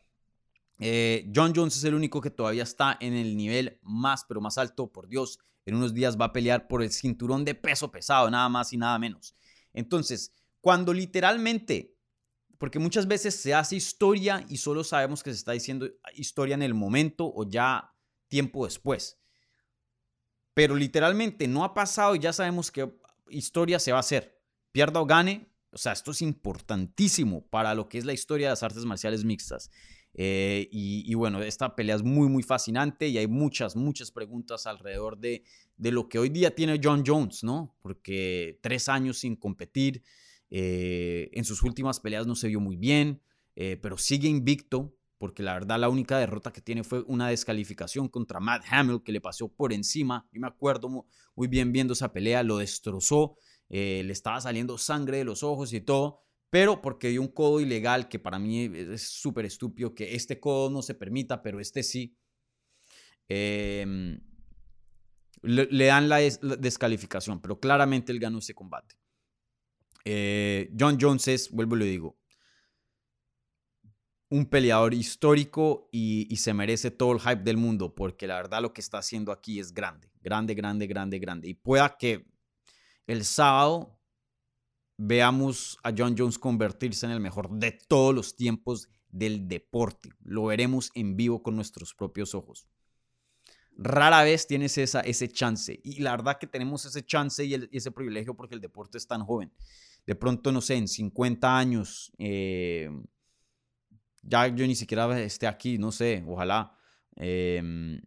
Eh, John Jones es el único que todavía está en el nivel más, pero más alto, por Dios en unos días va a pelear por el cinturón de peso pesado, nada más y nada menos. Entonces, cuando literalmente, porque muchas veces se hace historia y solo sabemos que se está diciendo historia en el momento o ya tiempo después. pero literalmente no ha pasado y ya sabemos qué historia se va a hacer. Pierda o gane, o sea, esto es importantísimo para lo que es la historia de las artes marciales mixtas. Eh, y, bueno, esta pelea es muy, muy fascinante y hay muchas, muchas preguntas alrededor de, de lo que hoy día tiene John Jones, ¿no? Porque tres años sin competir, eh, en sus últimas peleas no se vio muy bien, eh, pero sigue invicto, porque la verdad la única derrota que tiene fue una descalificación contra Matt Hamill, que le pasó por encima. Yo me acuerdo muy bien viendo esa pelea, lo destrozó, le estaba saliendo sangre de los ojos y todo pero porque dio un codo ilegal que para mí es súper estúpido, que este codo no se permita, pero este sí. Em, le, dan la, descalificación, pero claramente él ganó ese combate. Eh, John Jones es, vuelvo y le digo, un peleador histórico y, y, se merece todo el hype del mundo, porque la verdad lo que está haciendo aquí es grande, grande, grande, grande, grande. Y pueda que el sábado veamos a John Jones convertirse en el mejor de todos los tiempos del deporte. Lo veremos en vivo con nuestros propios ojos. Rara vez tienes esa, ese chance. Y la verdad que tenemos ese chance y, ese privilegio porque el deporte es tan joven. De pronto, no sé, en 50 años, eh, ya yo ni siquiera esté aquí, no sé, ojalá. Em,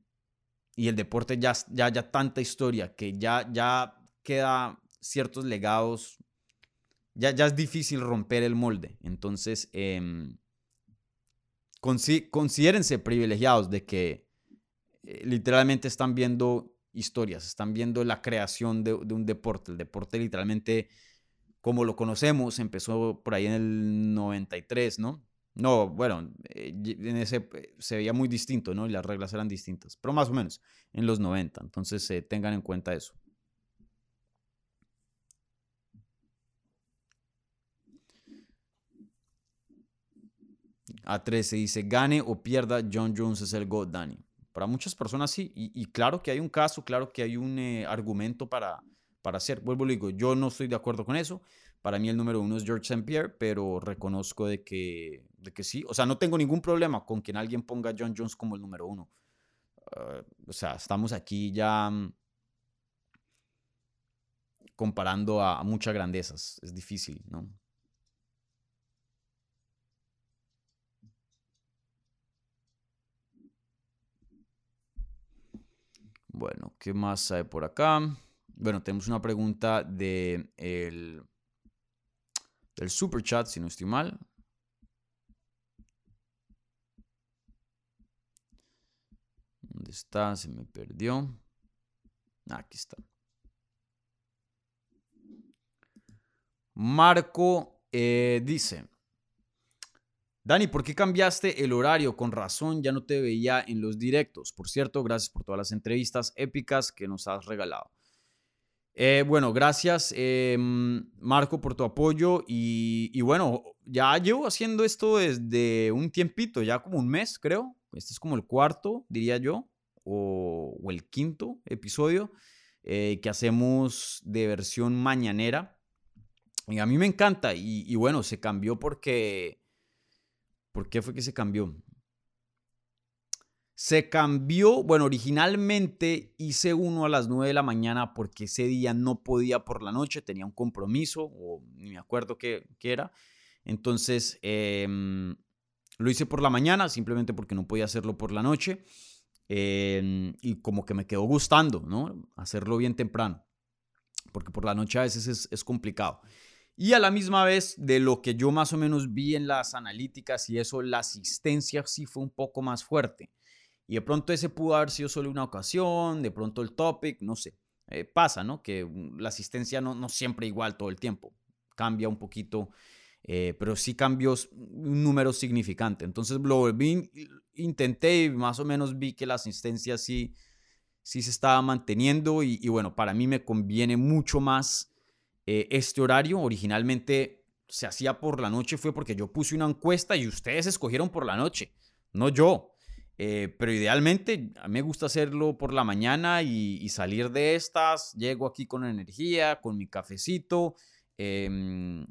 y el deporte ya, ya, ya tanta historia que ya, ya queda ciertos legados ya, ya es difícil romper el molde. Entonces, eh, considérense privilegiados de que eh, literalmente están viendo historias, están viendo la creación de, un deporte. El deporte literalmente, como lo conocemos, empezó por ahí en el 93, ¿no? No, bueno, eh, en ese eh, se veía muy distinto, ¿no? Y las reglas eran distintas, pero más o menos en los 90. Entonces, tengan en cuenta eso. A 13 dice, gane o pierda, John Jones es el God, Danny. Para muchas personas sí, y, claro que hay un caso, claro que hay un eh, argumento para, para hacer. Vuelvo y digo, yo no estoy de acuerdo con eso. Para mí el número uno es George St. Pierre, pero reconozco de que, de que sí. O sea, no tengo ningún problema con que alguien ponga a John Jones como el número uno. Ah, o sea, estamos aquí ya mm, comparando a muchas grandezas. Es difícil, ¿no? Bueno, ¿qué más hay por acá? Bueno, tenemos una pregunta de el, del super chat, si no estoy mal. ¿Dónde está? Se me perdió. Aquí está. Marco eh, dice, Dani, ¿por qué cambiaste el horario? Con razón, ya no te veía en los directos. Por cierto, gracias por todas las entrevistas épicas que nos has regalado. Eh, bueno, gracias em, Marco por tu apoyo y, bueno, ya llevo haciendo esto desde un tiempito, ya como un mes creo. Este es como el cuarto, diría yo, o, el quinto episodio eh, que hacemos de versión mañanera. Y a mí me encanta y bueno, se cambió porque ¿Por qué fue que se cambió? Se cambió, bueno, originalmente hice uno a las 9 de la mañana porque ese día no podía por la noche, tenía un compromiso o ni me acuerdo qué, era. Entonces em, lo hice por la mañana simplemente porque no podía hacerlo por la noche. Em, y como que me quedó gustando, ¿no? Hacerlo bien temprano. Porque por la noche a veces es, es complicado. Y a la misma vez, de lo que yo más o menos vi en las analíticas y eso, la asistencia sí fue un poco más fuerte. Y de pronto ese pudo haber sido solo una ocasión, de pronto el topic, no sé. Eh, pasa, ¿no? Que la asistencia no, no siempre igual todo el tiempo. Cambia un poquito, eh, pero sí cambió un número significante. Entonces lo volví, intenté y más o menos vi que la asistencia sí, sí se estaba manteniendo. Y bueno, para mí me conviene mucho más eh, este horario originalmente se hacía por la noche fue porque yo puse una encuesta y ustedes escogieron por la noche, no yo. Eh, pero idealmente me gusta hacerlo por la mañana y, salir de estas. Llego aquí con energía, con mi cafecito. Em,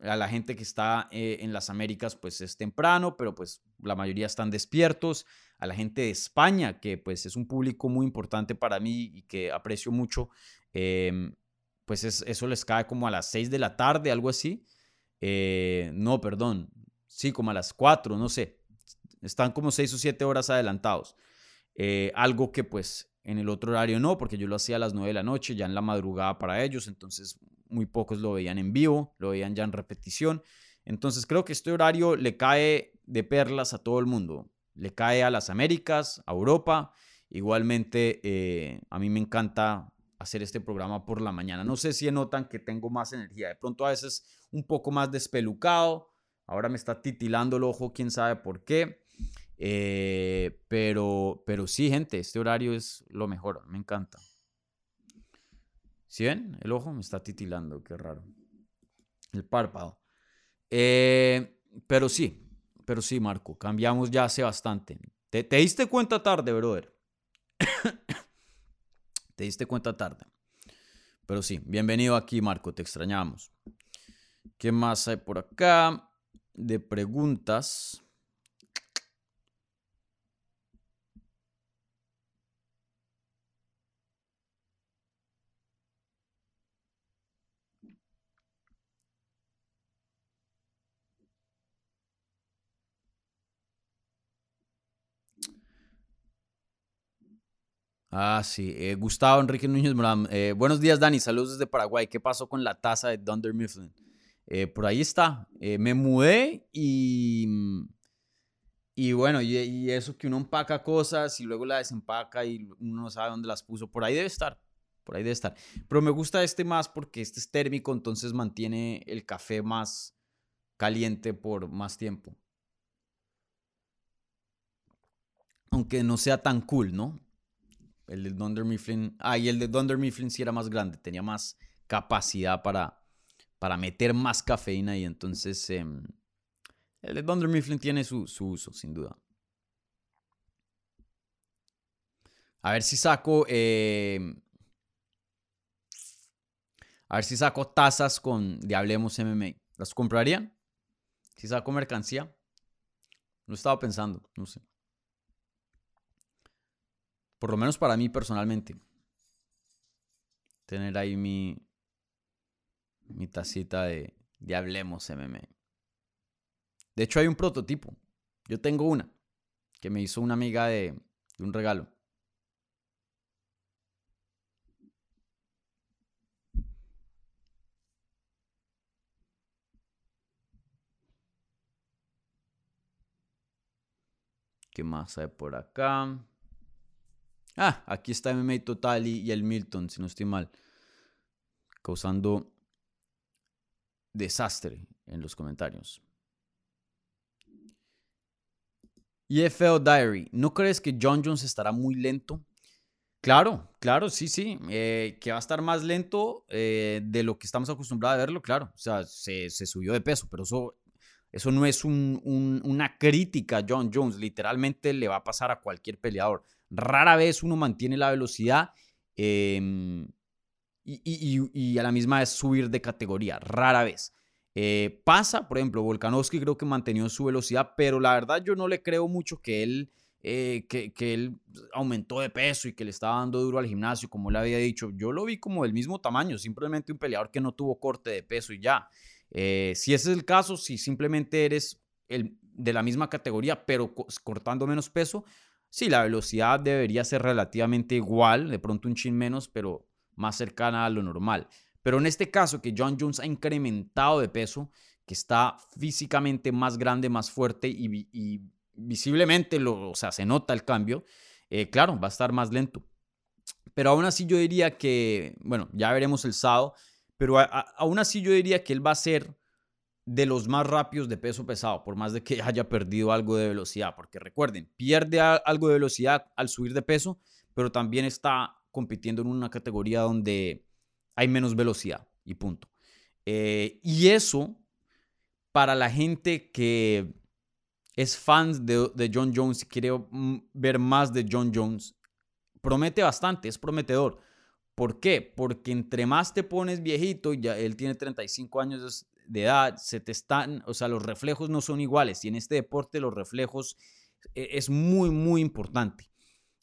a la gente que está eh, en las Américas, pues es temprano, pero pues la mayoría están despiertos. A la gente de España, que pues es un público muy importante para mí y que aprecio mucho, em, pues eso les cae como a las 6 de la tarde, algo así. Eh, no, perdón, sí, como a las 4, no sé. Están como 6 o 7 horas adelantados. Eh, algo que pues en el otro horario no, porque yo lo hacía a las 9 de la noche, ya en la madrugada para ellos, entonces muy pocos lo veían en vivo, lo veían ya en repetición. Entonces creo que este horario le cae de perlas a todo el mundo. Le cae a las Américas, a Europa. Igualmente, eh, a mí me encanta hacer este programa por la mañana. No sé si notan que tengo más energía. De pronto a veces un poco más despelucado. Ahora me está titilando el ojo, quién sabe por qué. Eh, pero, pero sí, gente, este horario es lo mejor. Me encanta. ¿Sí ven? El ojo me está titilando, qué raro. El párpado. Eh, pero sí, pero sí, Marco, cambiamos ya hace bastante. ¿Te, te diste cuenta tarde, brother? Te diste cuenta tarde. Pero sí, bienvenido aquí, Marco, te extrañamos. ¿Qué más hay por acá? De preguntas. Ah, sí. Eh, Gustavo Enrique Núñez Morán. Eh, buenos días, Dani. Saludos desde Paraguay. ¿Qué pasó con la taza de Dunder Mifflin? Eh, por ahí está. me mudé y. Y bueno, y, eso que uno empaca cosas y luego la desempaca y uno no sabe dónde las puso. Por ahí debe estar. Por ahí debe estar. Pero me gusta este más porque este es térmico, entonces mantiene el café más caliente por más tiempo. Aunque no sea tan cool, ¿no? El de Dunder Mifflin. Ah, y el de Dunder Mifflin sí era más grande, tenía más capacidad para, para meter más cafeína y entonces em, el de Dunder Mifflin tiene su, uso, sin duda. A ver si saco. Em, a ver si saco tazas con Diablemos MMA. ¿Las comprarían? Si saco mercancía. No estaba pensando, no sé. Por lo menos para mí personalmente. Tener ahí mi, mi tacita de, de Hablemos MMA. De hecho, hay un prototipo. Yo tengo una que me hizo una amiga de, de un regalo. ¿Qué más hay por acá? Ah, aquí está MMA Total y, el Milton, si no estoy mal. Causando desastre en los comentarios. EFL Diary, ¿no crees que John Jones estará muy lento? Claro, claro, sí, sí. Eh, que va a estar más lento eh, de lo que estamos acostumbrados a verlo, claro. O sea, se, subió de peso, pero eso, eso no es una crítica a John Jones. Literalmente le va a pasar a cualquier peleador. Rara vez uno mantiene la velocidad em, y, a la misma vez subir de categoría. Rara vez. Eh, pasa, por ejemplo, Volkanovski creo que mantenió su velocidad, pero la verdad yo no le creo mucho que él, eh, que, él aumentó de peso y que le estaba dando duro al gimnasio, como le había dicho. Yo lo vi como del mismo tamaño, simplemente un peleador que no tuvo corte de peso y ya. Eh, si ese es el caso, si simplemente eres el, de la misma categoría, pero cortando menos peso, Sí, la velocidad debería ser relativamente igual, de pronto un chin menos, pero más cercana a lo normal. Pero en este caso, que John Jones ha incrementado de peso, que está físicamente más grande, más fuerte y, visiblemente lo, o sea, se nota el cambio, eh, claro, va a estar más lento. Pero aún así yo diría que, bueno, ya veremos el sábado, pero aún así yo diría que él va a ser de los más rápidos de peso pesado, por más de que haya perdido algo de velocidad, porque recuerden, pierde algo de velocidad al subir de peso, pero también está compitiendo en una categoría donde hay menos velocidad y punto. Eh, y eso, para la gente que es fan de, de John Jones y quiere mm, ver más de John Jones, promete bastante, es prometedor. ¿Por qué? Porque entre más te pones viejito, ya él tiene 35 años de edad, se te están, o sea, los reflejos no son iguales y en este deporte los reflejos e, es muy, muy importante.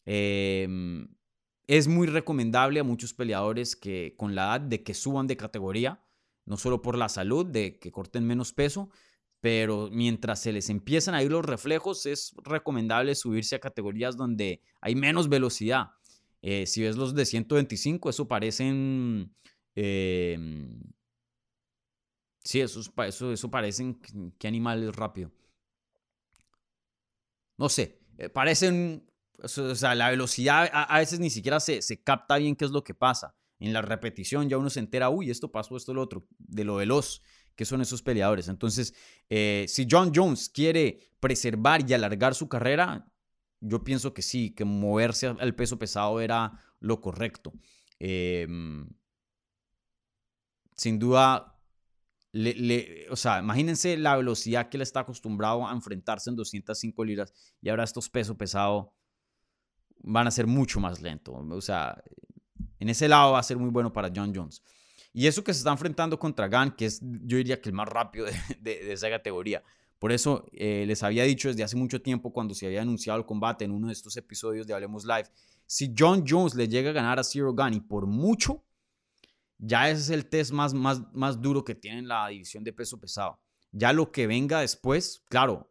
Em, es muy recomendable a muchos peleadores que con la edad de que suban de categoría, no solo por la salud, de que corten menos peso, pero mientras se les empiezan a ir los reflejos, es recomendable subirse a categorías donde hay menos velocidad. Eh, si ves los de 125, eso parecen... Em, sí, eso, eso, eso parecen... ¿Qué animal es rápido? No sé, eh, parecen o sea, la velocidad a, veces ni siquiera se, se, capta bien qué es lo que pasa. En la repetición ya uno se entera, uy, esto pasó, esto, lo otro, de lo veloz que son esos peleadores. Entonces, eh, si John Jones quiere preservar y alargar su carrera, yo pienso que sí, que moverse al peso pesado era lo correcto. Em, sin duda, le, o sea, imagínense la velocidad que le está acostumbrado a enfrentarse en 205 libras y ahora estos pesos pesados van a ser mucho más lentos. O sea, en ese lado va a ser muy bueno para John Jones. Y eso que se está enfrentando contra Gan, que es yo diría que el más rápido de, esa categoría. Por eso eh, les había dicho desde hace mucho tiempo cuando se había anunciado el combate en uno de estos episodios de Hablemos Live, si John Jones le llega a ganar a Zero Gun y por mucho, ya ese es el test más, más, más duro que tiene en la división de peso pesado. Ya lo que venga después, claro,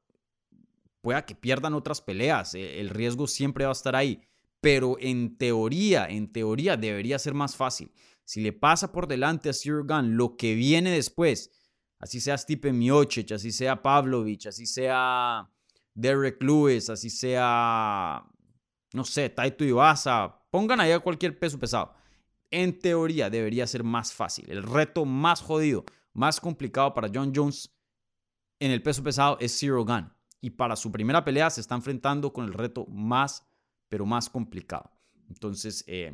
pueda que pierdan otras peleas, eh, el riesgo siempre va a estar ahí, pero en teoría, en teoría debería ser más fácil. Si le pasa por delante a Zero Gun lo que viene después, así sea Stipe Miocic, así sea Pavlovich, así sea Derek Lewis, así sea, no sé, Taito Iwasa, pongan ahí a cualquier peso pesado. En teoría debería ser más fácil. El reto más jodido, más complicado para John Jones en el peso pesado es Zero Gun y para su primera pelea se está enfrentando con el reto más, pero más complicado. Entonces, eh,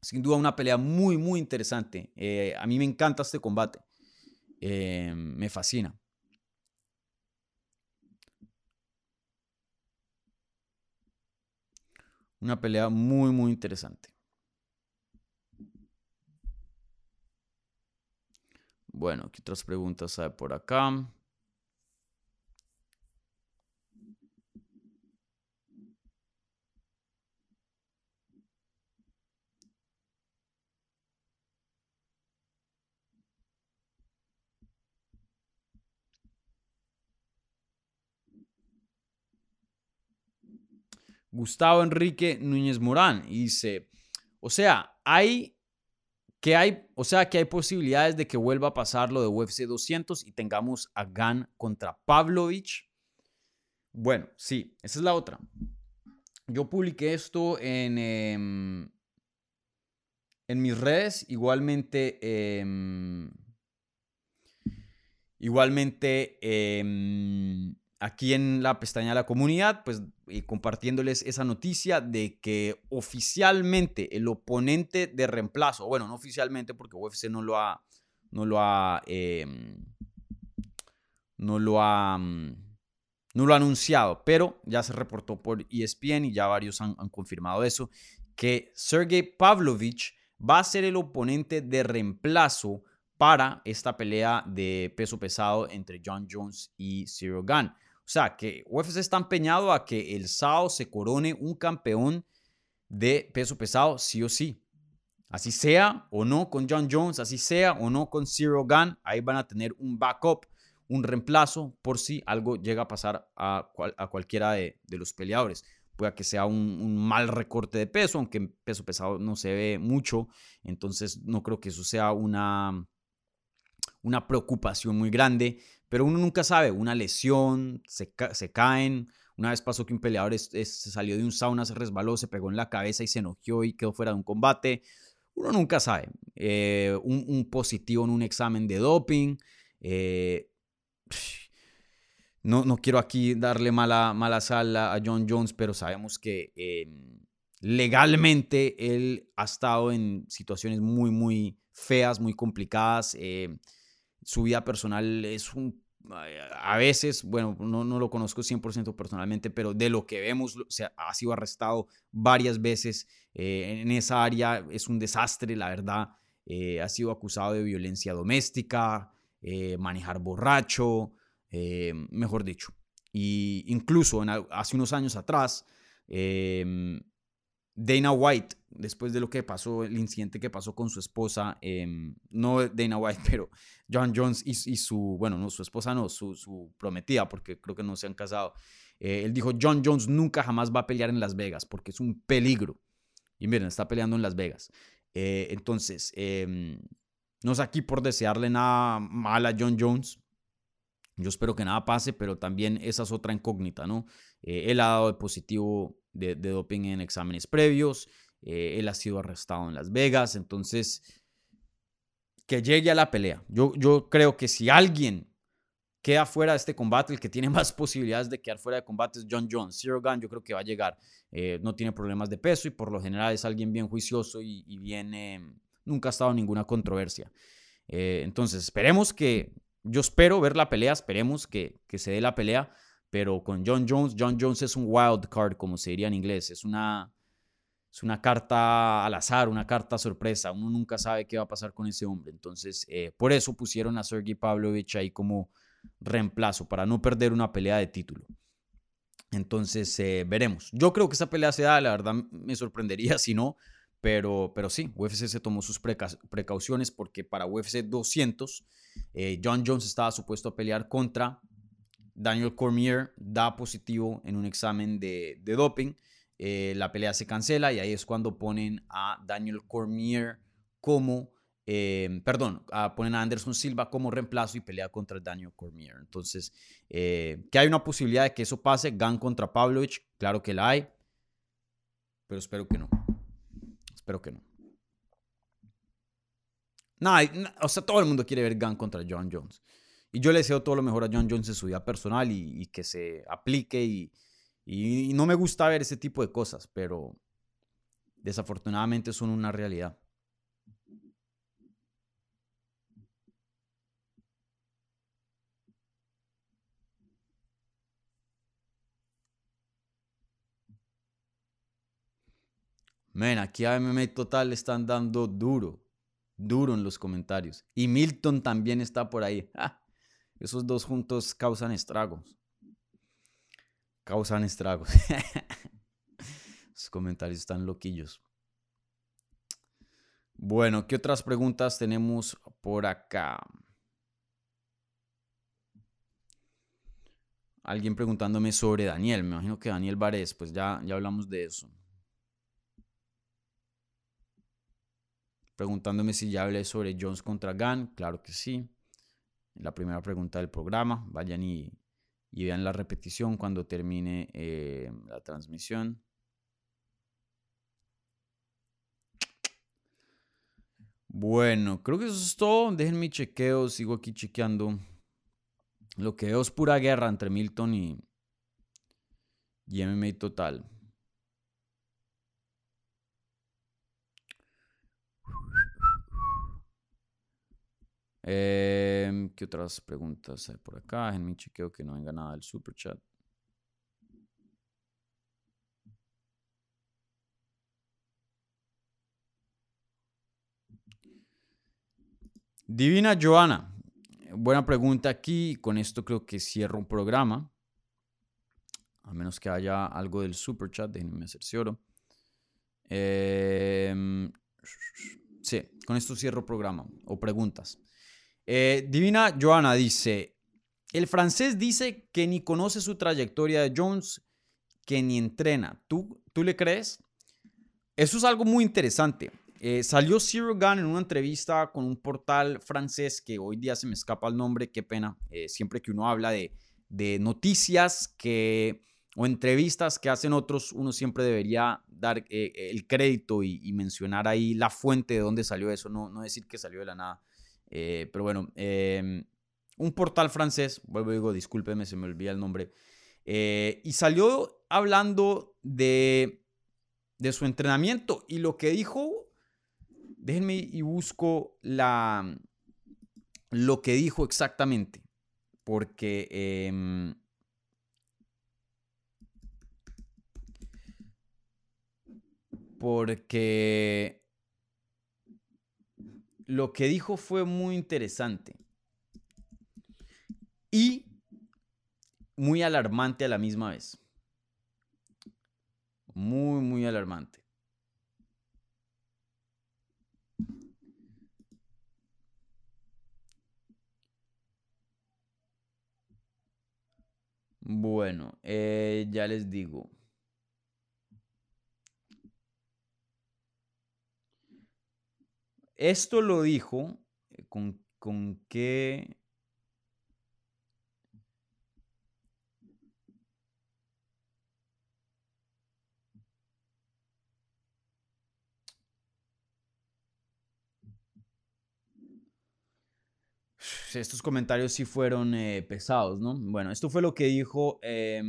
sin duda una pelea muy, muy interesante. Eh, a mí me encanta este combate. Eh, me fascina. Una pelea muy, muy interesante. Bueno, ¿qué otras preguntas hay por acá? Gustavo Enrique Núñez Morán dice, o sea, hay que hay, o sea, que hay posibilidades de que vuelva a pasar lo de UFC 200 y tengamos a Gan contra Pavlovich. Bueno, sí, esa es la otra. Yo publiqué esto en, em, en mis redes, igualmente, em, igualmente em, aquí en la pestaña de la comunidad, pues compartiéndoles esa noticia de que oficialmente el oponente de reemplazo, bueno, no oficialmente porque UFC no lo ha, no lo ha, em, no lo ha, mm, no lo ha anunciado, pero ya se reportó por ESPN y ya varios han, han confirmado eso, que Sergey Pavlovich va a ser el oponente de reemplazo para esta pelea de peso pesado entre John Jones y Cyril Gunn. O sea, que UFC está empeñado a que el sábado se corone un campeón de peso pesado, sí o sí. Así sea o no con John Jones, así sea o no con Zero Gun, ahí van a tener un backup, un reemplazo por si algo llega a pasar a, cualquiera de, los peleadores. Puede que sea un, mal recorte de peso, aunque en peso pesado no se ve mucho, entonces no creo que eso sea una, una preocupación muy grande, pero uno nunca sabe, una lesión, se, caen. Una vez pasó que un peleador se salió de un sauna, se resbaló, se pegó en la cabeza y se enojó y quedó fuera de un combate. Uno nunca sabe. Eh, un, positivo en un examen de doping. Eh, no, no quiero aquí darle mala, mala sal a John Jones, pero sabemos que em, legalmente él ha estado en situaciones muy, muy feas, muy complicadas. Eh, su vida personal es un a veces, bueno, no, no lo conozco 100% personalmente, pero de lo que vemos, se ha sido arrestado varias veces eh, en esa área, es un desastre, la verdad, eh, ha sido acusado de violencia doméstica, eh, manejar borracho, eh, mejor dicho. Y incluso hace unos años atrás, em, Dana White, después de lo que pasó, el incidente que pasó con su esposa, em, no Dana White, pero John Jones y, su, bueno, no, su esposa no, su, prometida, porque creo que no se han casado. Eh, él dijo, John Jones nunca jamás va a pelear en Las Vegas, porque es un peligro. Y miren, está peleando en Las Vegas. Eh, entonces, em, no es aquí por desearle nada mal a John Jones. Yo espero que nada pase, pero también esa es otra incógnita, ¿no? Eh, él ha dado positivo de, doping en exámenes previos, eh, él ha sido arrestado en Las Vegas, entonces que llegue a la pelea. Yo, yo creo que si alguien queda fuera de este combate, el que tiene más posibilidades de quedar fuera de combate es John Jones. Zero Gun yo creo que va a llegar. Eh, no tiene problemas de peso y por lo general es alguien bien juicioso y, y bien... nunca ha estado en ninguna controversia. Entonces, esperemos que... Yo espero ver la pelea, esperemos que, que se dé la pelea pero con John Jones, John Jones es un wild card, como se diría en inglés. Es una, es una carta al azar, una carta sorpresa. Uno nunca sabe qué va a pasar con ese hombre. Entonces, eh, por eso pusieron a Sergey Pavlovich ahí como reemplazo, para no perder una pelea de título. Entonces, eh, veremos. Yo creo que esa pelea se da, la verdad me sorprendería si no, pero, pero sí, UFC se tomó sus precauciones porque para UFC 200, eh, John Jones estaba supuesto a pelear contra Daniel Cormier da positivo en un examen de, doping. Eh, la pelea se cancela y ahí es cuando ponen a Daniel Cormier como, eh, perdón, ponen a Anderson Silva como reemplazo y pelea contra Daniel Cormier. Entonces, que hay una posibilidad de que eso pase, Gan contra Pavlovich, claro que la hay, pero espero que no. Espero que no. Nada, o sea, todo el mundo quiere ver Gan contra John Jones. Y yo le deseo todo lo mejor a John Jones en su vida personal y, que se aplique. Y, y, no me gusta ver ese tipo de cosas, pero desafortunadamente son una realidad. Men, aquí a MMA Total le están dando duro, duro en los comentarios. Y Milton también está por ahí. Esos dos juntos causan estragos. Causan estragos. Los comentarios están loquillos. Bueno, ¿qué otras preguntas tenemos por acá? Alguien preguntándome sobre Daniel. Me imagino que Daniel Vares, pues ya, ya hablamos de eso. Preguntándome si ya hablé sobre Jones contra Gunn. Claro que sí la primera pregunta del programa. Vayan y, vean la repetición cuando termine eh, la transmisión. Bueno, creo que eso es todo. Dejen mi chequeo. Sigo aquí chequeando. Lo que veo es pura guerra entre Milton y, y MMA Total. Em, ¿Qué otras preguntas hay por acá? En mi chequeo que no venga nada del super chat. Divina Joana, buena pregunta aquí. Con esto creo que cierro un programa. A menos que haya algo del super chat, déjenme hacer oro. Em, sí, con esto cierro programa o preguntas. Eh, Divina Joana dice, el francés dice que ni conoce su trayectoria de Jones, que ni entrena. ¿Tú, tú le crees? Eso es algo muy interesante. Eh, salió Zero Gun en una entrevista con un portal francés que hoy día se me escapa el nombre, qué pena. Eh, siempre que uno habla de, noticias que, o entrevistas que hacen otros, uno siempre debería dar el crédito y, mencionar ahí la fuente de dónde salió eso, no, no decir que salió de la nada. Eh, pero bueno, em, un portal francés, vuelvo digo, discúlpeme, se me olvida el nombre, eh, y salió hablando de, de su entrenamiento y lo que dijo, déjenme y busco la, lo que dijo exactamente, porque... Em, porque lo que dijo fue muy interesante y muy alarmante a la misma vez. Muy, muy alarmante. Bueno, eh, ya les digo. Esto lo dijo eh, con, con qué... Estos comentarios sí fueron eh, pesados, ¿no? Bueno, esto fue lo que dijo, eh,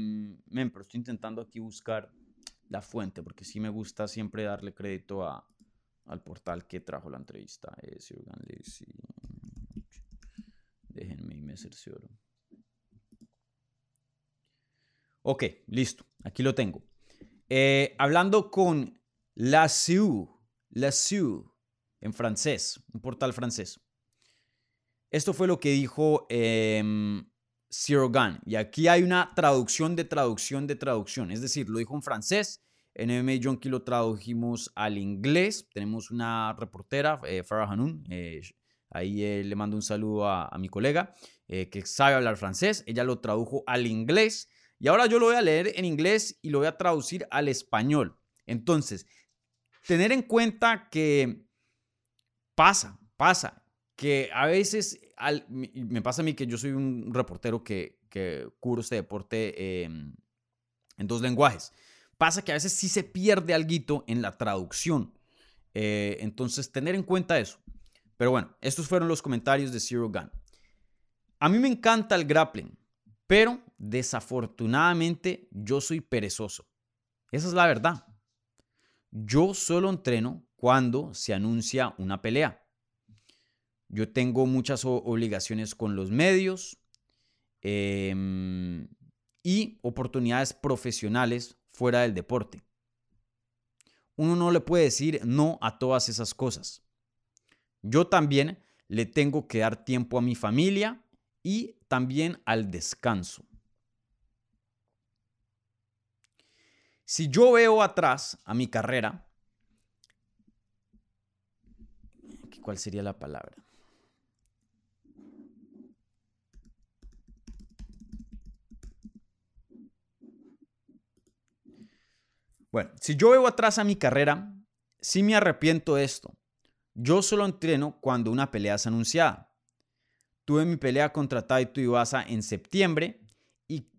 pero estoy intentando aquí buscar la fuente, porque sí me gusta siempre darle crédito a, al portal que trajo la entrevista. Eh, Déjenme y me cercioro. Ok, listo. Aquí lo tengo. Eh, hablando con La Siu, La Siu, en francés, un portal francés. Esto fue lo que dijo eh, Zero Gun. Y aquí hay una traducción de traducción de traducción. Es decir, lo dijo en francés en MMA Junkie lo tradujimos al inglés. Tenemos una reportera, eh, Farah Hanoun. Eh, ahí eh, le mando un saludo a, mi colega que sabe hablar francés. Ella lo tradujo al inglés. Y ahora yo lo voy a leer en inglés y lo voy a traducir al español. Entonces, tener en cuenta que pasa, pasa, que a veces me pasa a mí que yo soy un reportero que, que cubro este deporte en dos lenguajes. Pasa que a veces sí se pierde algo en la traducción. Eh, entonces, tener en cuenta eso. Pero bueno, estos fueron los comentarios de Zero Gun. A mí me encanta el grappling, pero desafortunadamente yo soy perezoso. Esa es la verdad. Yo solo entreno cuando se anuncia una pelea. Yo tengo muchas obligaciones con los medios em, y oportunidades profesionales fuera del deporte. Uno no le puede decir no a todas esas cosas. Yo también le tengo que dar tiempo a mi familia y también al descanso. Si yo veo atrás a mi carrera, ¿cuál sería la palabra? Bueno, si yo veo atrás a mi carrera, sí me arrepiento de esto. Yo solo entreno cuando una pelea es anunciada. Tuve mi pelea contra Taito Iwasa en septiembre y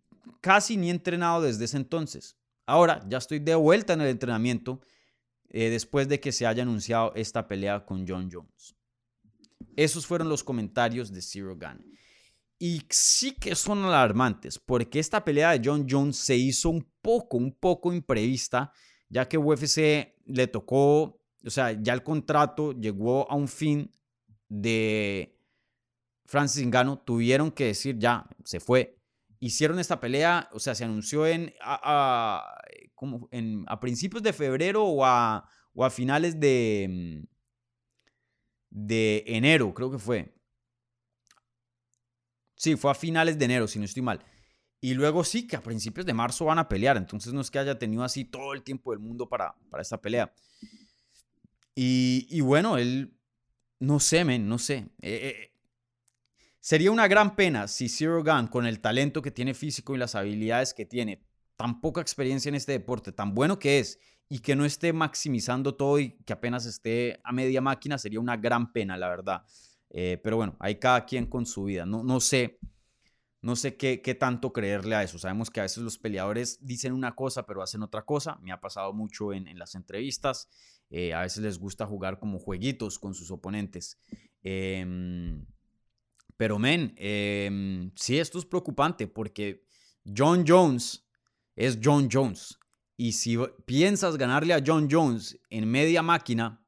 casi ni he entrenado desde ese entonces. Ahora ya estoy de vuelta en el entrenamiento eh, después de que se haya anunciado esta pelea con John Jones. Esos fueron los comentarios de Zero Gun. Y sí que son alarmantes, porque esta pelea de John Jones se hizo un poco, un poco imprevista, ya que UFC le tocó, o sea, ya el contrato llegó a un fin de Francis Ngannou, tuvieron que decir ya, se fue. Hicieron esta pelea, o sea, se anunció en a, como en, a principios de febrero o a, o a finales de, de enero, creo que fue. Sí, fue a finales de enero, si no estoy mal. Y luego sí, que a principios de marzo van a pelear. Entonces no es que haya tenido así todo el tiempo del mundo para, para esta pelea. Y, bueno, él, no sé, men, no sé. Eh, eh, sería una gran pena si Zero Gun, con el talento que tiene físico y las habilidades que tiene, tan poca experiencia en este deporte, tan bueno que es, y que no esté maximizando todo y que apenas esté a media máquina, sería una gran pena, la verdad. Eh, pero bueno, hay cada quien con su vida. No, no sé, no sé qué, qué, tanto creerle a eso. Sabemos que a veces los peleadores dicen una cosa, pero hacen otra cosa. Me ha pasado mucho en, en las entrevistas. Eh, a veces les gusta jugar como jueguitos con sus oponentes. Em, pero, men, eh, sí, esto es preocupante porque John Jones es John Jones. Y si piensas ganarle a John Jones en media máquina,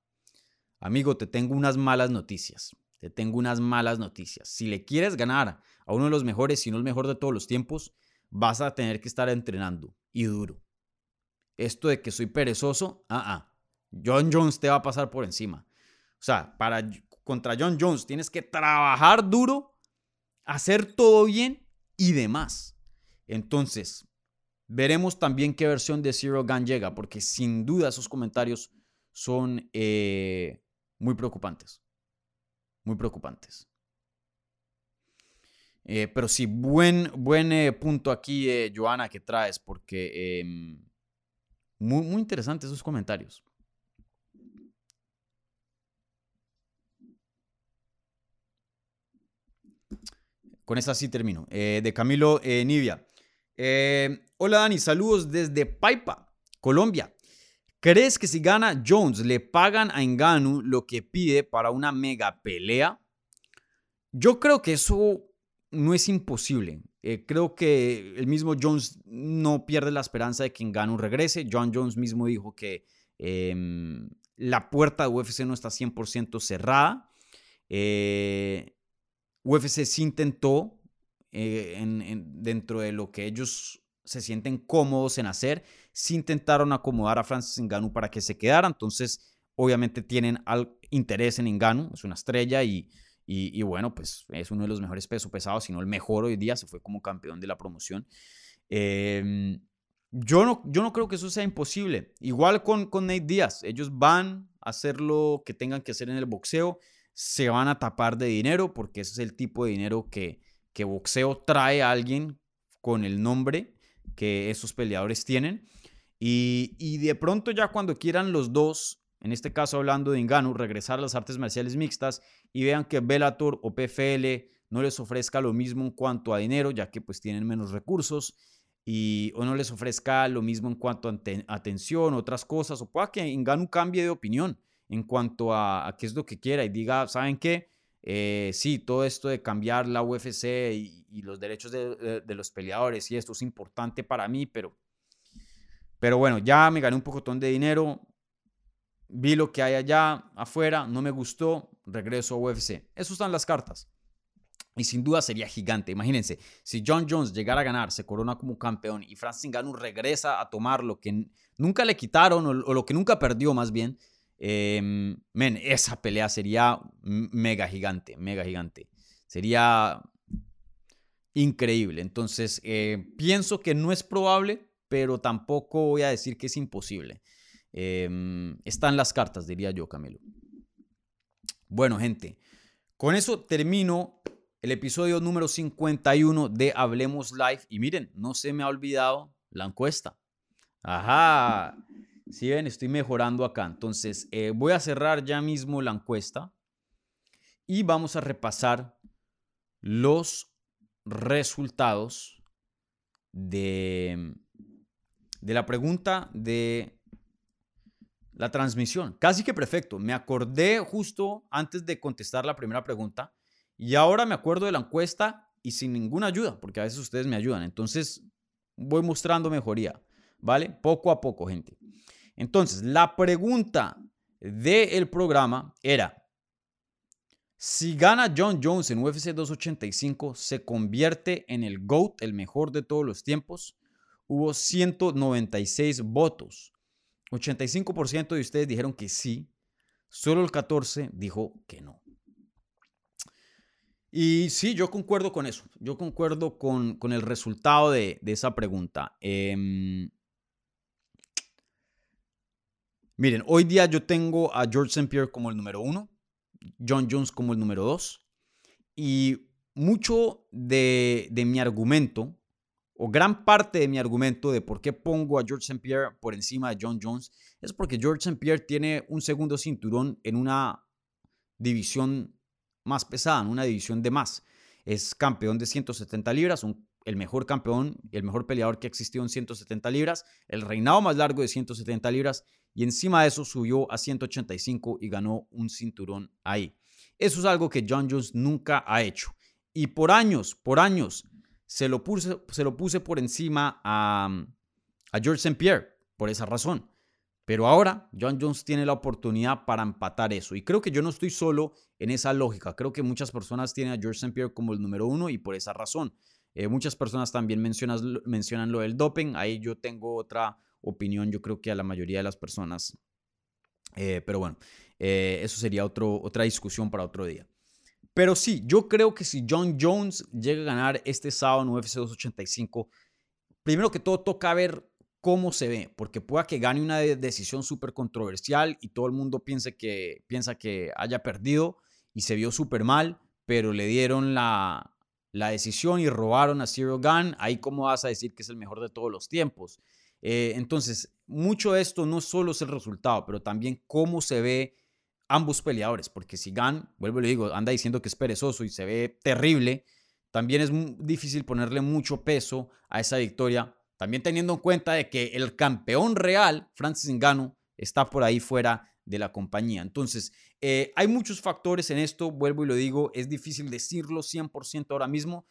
amigo, te tengo unas malas noticias te tengo unas malas noticias. Si le quieres ganar a uno de los mejores, si no el mejor de todos los tiempos, vas a tener que estar entrenando y duro. Esto de que soy perezoso, ah, ah. John Jones te va a pasar por encima. O sea, para contra John Jones tienes que trabajar duro, hacer todo bien y demás. Entonces, veremos también qué versión de Zero Gun llega, porque sin duda esos comentarios son eh, muy preocupantes. Muy preocupantes. Eh, pero sí, buen, buen eh, punto aquí, Joana, que traes, porque em, muy, muy interesantes esos comentarios. Con esta sí termino. Eh, de Camilo eh, Nivia. Eh, hola Dani, saludos desde Paipa, Colombia. ¿Crees que si gana Jones le pagan a Enganu lo que pide para una mega pelea? Yo creo que eso no es imposible. creo que el mismo Jones no pierde la esperanza de que Enganu regrese. John Jones mismo dijo que em, la puerta de UFC no está 100% cerrada. Eh, UFC sí intentó, eh, dentro de lo que ellos se sienten cómodos en hacer, sí intentaron acomodar a Francis Ngannou para que se quedara. Entonces, obviamente tienen interés en Ngannou, es una estrella y, y, bueno, pues es uno de los mejores pesos pesados, si no el mejor hoy día, se fue como campeón de la promoción. Em, yo, no, yo no creo que eso sea imposible. Igual con, con Nate Díaz, ellos van a hacer lo que tengan que hacer en el boxeo se van a tapar de dinero porque ese es el tipo de dinero que, que boxeo trae a alguien con el nombre que esos peleadores tienen. Y, de pronto ya cuando quieran los dos, en este caso hablando de Ingano, regresar a las artes marciales mixtas y vean que Bellator o PFL no les ofrezca lo mismo en cuanto a dinero, ya que pues tienen menos recursos, y, o no les ofrezca lo mismo en cuanto a atención, otras cosas, o pueda que Ingano cambie de opinión en cuanto a, qué es lo que quiera y diga, ¿saben qué? Eh, sí, todo esto de cambiar la UFC y, los derechos de, los peleadores y esto es importante para mí, pero, pero bueno, ya me gané un pocotón de dinero, vi lo que hay allá afuera, no me gustó, regreso a UFC. Eso están las cartas. Y sin duda sería gigante. Imagínense, si John Jones llegara a ganar, se corona como campeón y Francis Ngannou regresa a tomar lo que nunca le quitaron o, o lo que nunca perdió más bien, Em, esa pelea sería mega gigante, mega gigante. Sería increíble. Entonces, eh, pienso que no es probable, pero tampoco voy a decir que es imposible. Em, están las cartas, diría yo, Camilo. Bueno, gente, con eso termino el episodio número 51 de Hablemos Live. Y miren, no se me ha olvidado la encuesta. Ajá. Si ven, estoy mejorando acá. Entonces, eh, voy a cerrar ya mismo la encuesta y vamos a repasar los resultados de, de la pregunta de la transmisión. Casi que perfecto. Me acordé justo antes de contestar la primera pregunta y ahora me acuerdo de la encuesta y sin ninguna ayuda, porque a veces ustedes me ayudan. Entonces, voy mostrando mejoría, ¿vale? Poco a poco, gente. Entonces, la pregunta del programa era, si gana John Jones en UFC 285, ¿se convierte en el GOAT, el mejor de todos los tiempos? Hubo 196 votos. 85% de ustedes dijeron que sí, solo el 14% dijo que no. Y sí, yo concuerdo con eso. Yo concuerdo con, el resultado de, esa pregunta. Eh, Miren, hoy día yo tengo a George St. Pierre como el número uno, John Jones como el número dos, y mucho de, mi argumento, o gran parte de mi argumento de por qué pongo a George St. Pierre por encima de John Jones, es porque George St. Pierre tiene un segundo cinturón en una división más pesada, en una división de más. Es campeón de 170 libras, el mejor campeón, el mejor peleador que existió en 170 libras, el reinado más largo de 170 libras y encima de eso subió a 185 y ganó un cinturón ahí. Eso es algo que John Jones nunca ha hecho. Y por años, por años, se lo puse, se lo puse por encima a, a George St. Pierre, por esa razón. Pero ahora John Jones tiene la oportunidad para empatar eso. Y creo que yo no estoy solo en esa lógica. Creo que muchas personas tienen a George St. Pierre como el número uno y por esa razón. Eh, muchas personas también mencionan lo del doping. Ahí yo tengo otra opinión, yo creo que a la mayoría de las personas. Eh, pero bueno, eh, eso sería otro, otra discusión para otro día. Pero sí, yo creo que si John Jones llega a ganar este sábado en UFC 285, primero que todo toca ver cómo se ve, porque pueda que gane una decisión súper controversial y todo el mundo piense que, piensa que haya perdido y se vio súper mal, pero le dieron la, la decisión y robaron a Zero Gun, ahí cómo vas a decir que es el mejor de todos los tiempos. Eh, entonces, mucho de esto no solo es el resultado, pero también cómo se ve ambos peleadores, porque si Gunn, vuelvo y le digo, anda diciendo que es perezoso y se ve terrible, también es difícil ponerle mucho peso a esa victoria, también teniendo en cuenta de que el campeón real, Francis Ngannou, está por ahí fuera de la compañía. Entonces, eh, hay muchos factores en esto, vuelvo y lo digo, es difícil decirlo 100% ahora mismo.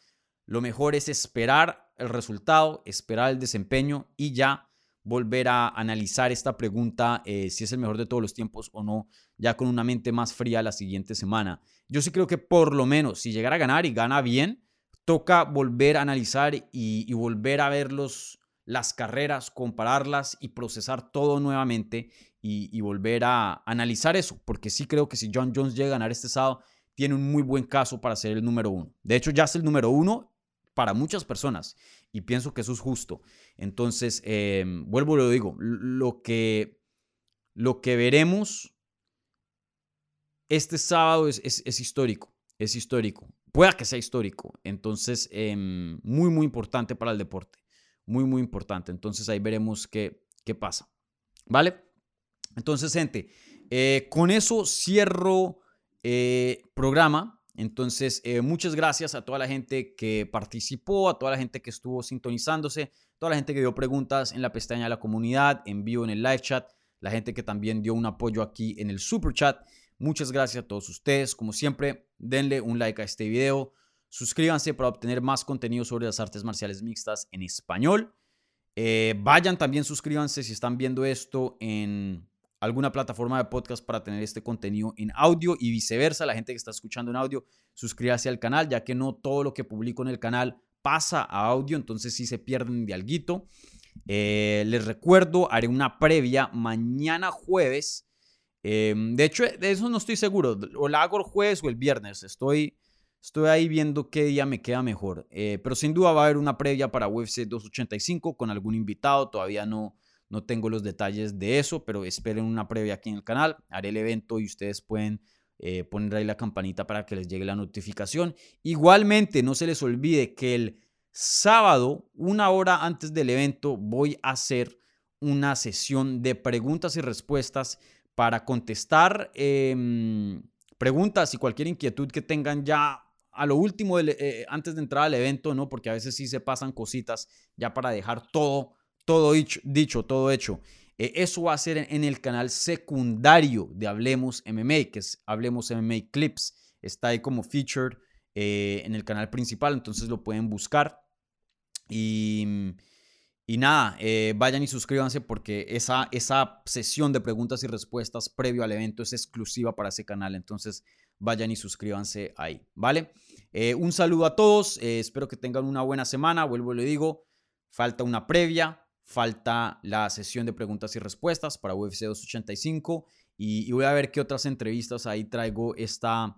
Lo mejor es esperar el resultado, esperar el desempeño y ya volver a analizar esta pregunta, eh, si es el mejor de todos los tiempos o no, ya con una mente más fría la siguiente semana. Yo sí creo que por lo menos, si llegara a ganar y gana bien, toca volver a analizar y, y volver a ver los, las carreras, compararlas y procesar todo nuevamente y, volver a analizar eso, porque sí creo que si John Jones llega a ganar este sábado, tiene un muy buen caso para ser el número uno. De hecho, ya es el número uno para muchas personas y pienso que eso es justo. Entonces, eh, vuelvo y lo digo, lo que, lo que veremos este sábado es, es, histórico, es histórico. Pueda que sea histórico. Entonces, em, muy, muy importante para el deporte. Muy, muy importante. Entonces, ahí veremos qué, qué pasa. ¿Vale? Entonces, gente, eh, con eso cierro eh, programa. Entonces, eh, muchas gracias a toda la gente que participó, a toda la gente que estuvo sintonizándose, toda la gente que dio preguntas en la pestaña de la comunidad, en vivo en el live chat, la gente que también dio un apoyo aquí en el super chat. Muchas gracias a todos ustedes. Como siempre, denle un like a este video. Suscríbanse para obtener más contenido sobre las artes marciales mixtas en español. vayan también, suscríbanse si están viendo esto en alguna plataforma de podcast para tener este contenido en audio y viceversa. La gente que está escuchando en audio, suscríbase al canal, ya que no todo lo que publico en el canal pasa a audio, entonces si se pierden de alguito. Eh, les recuerdo, haré una previa mañana jueves. Em, de hecho, de eso no estoy seguro. O la hago el jueves o el viernes. Estoy, estoy ahí viendo qué día me queda mejor. Eh, pero sin duda va a haber una previa para UFC 285 con algún invitado. Todavía no, no tengo los detalles de eso, pero esperen una previa aquí en el canal. Haré el evento y ustedes pueden eh, poner ahí la campanita para que les llegue la notificación. Igualmente, no se les olvide que el sábado, una hora antes del evento, voy a hacer una sesión de preguntas y respuestas para contestar em, preguntas y cualquier inquietud que tengan ya a lo último eh, antes de entrar al evento, ¿no? Porque a veces sí se pasan cositas ya para dejar todo todo dicho, todo hecho. Eh, eso va a ser en, el canal secundario de Hablemos MMA, que es Hablemos MMA Clips. Está ahí como featured eh, en el canal principal, entonces lo pueden buscar. Y, nada, eh, vayan y suscríbanse porque esa, esa sesión de preguntas y respuestas previo al evento es exclusiva para ese canal. Entonces vayan y suscríbanse ahí, ¿vale? un saludo a todos, espero que tengan una buena semana. Vuelvo y le digo, falta una previa, falta la sesión de preguntas y respuestas para UFC 285 y, voy a ver qué otras entrevistas ahí traigo esta,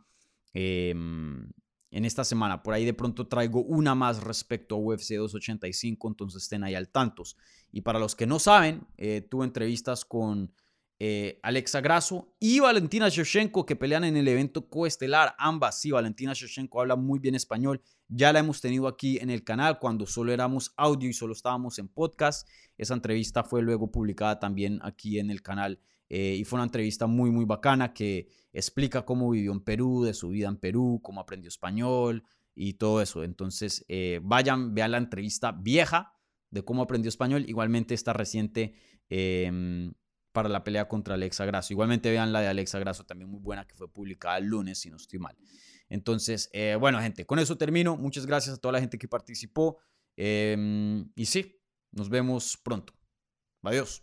em, en esta semana. Por ahí de pronto traigo una más respecto a UFC 285, entonces estén ahí al tantos. Y para los que no saben, eh, tuve entrevistas con eh, Alexa Grasso y Valentina Shevchenko que pelean en el evento coestelar. Ambas, sí, Valentina Shevchenko habla muy bien español. Ya la hemos tenido aquí en el canal cuando solo éramos audio y solo estábamos en podcast. Esa entrevista fue luego publicada también aquí en el canal eh, y fue una entrevista muy, muy bacana que explica cómo vivió en Perú, de su vida en Perú, cómo aprendió español y todo eso. Entonces, eh, vayan, vean la entrevista vieja de cómo aprendió español. Igualmente está reciente em, para la pelea contra Alexa Grasso. Igualmente vean la de Alexa Grasso, también muy buena, que fue publicada el lunes, si no estoy mal. Entonces, eh, bueno, gente, con eso termino. Muchas gracias a toda la gente que participó. Em, y sí, nos vemos pronto. Adiós.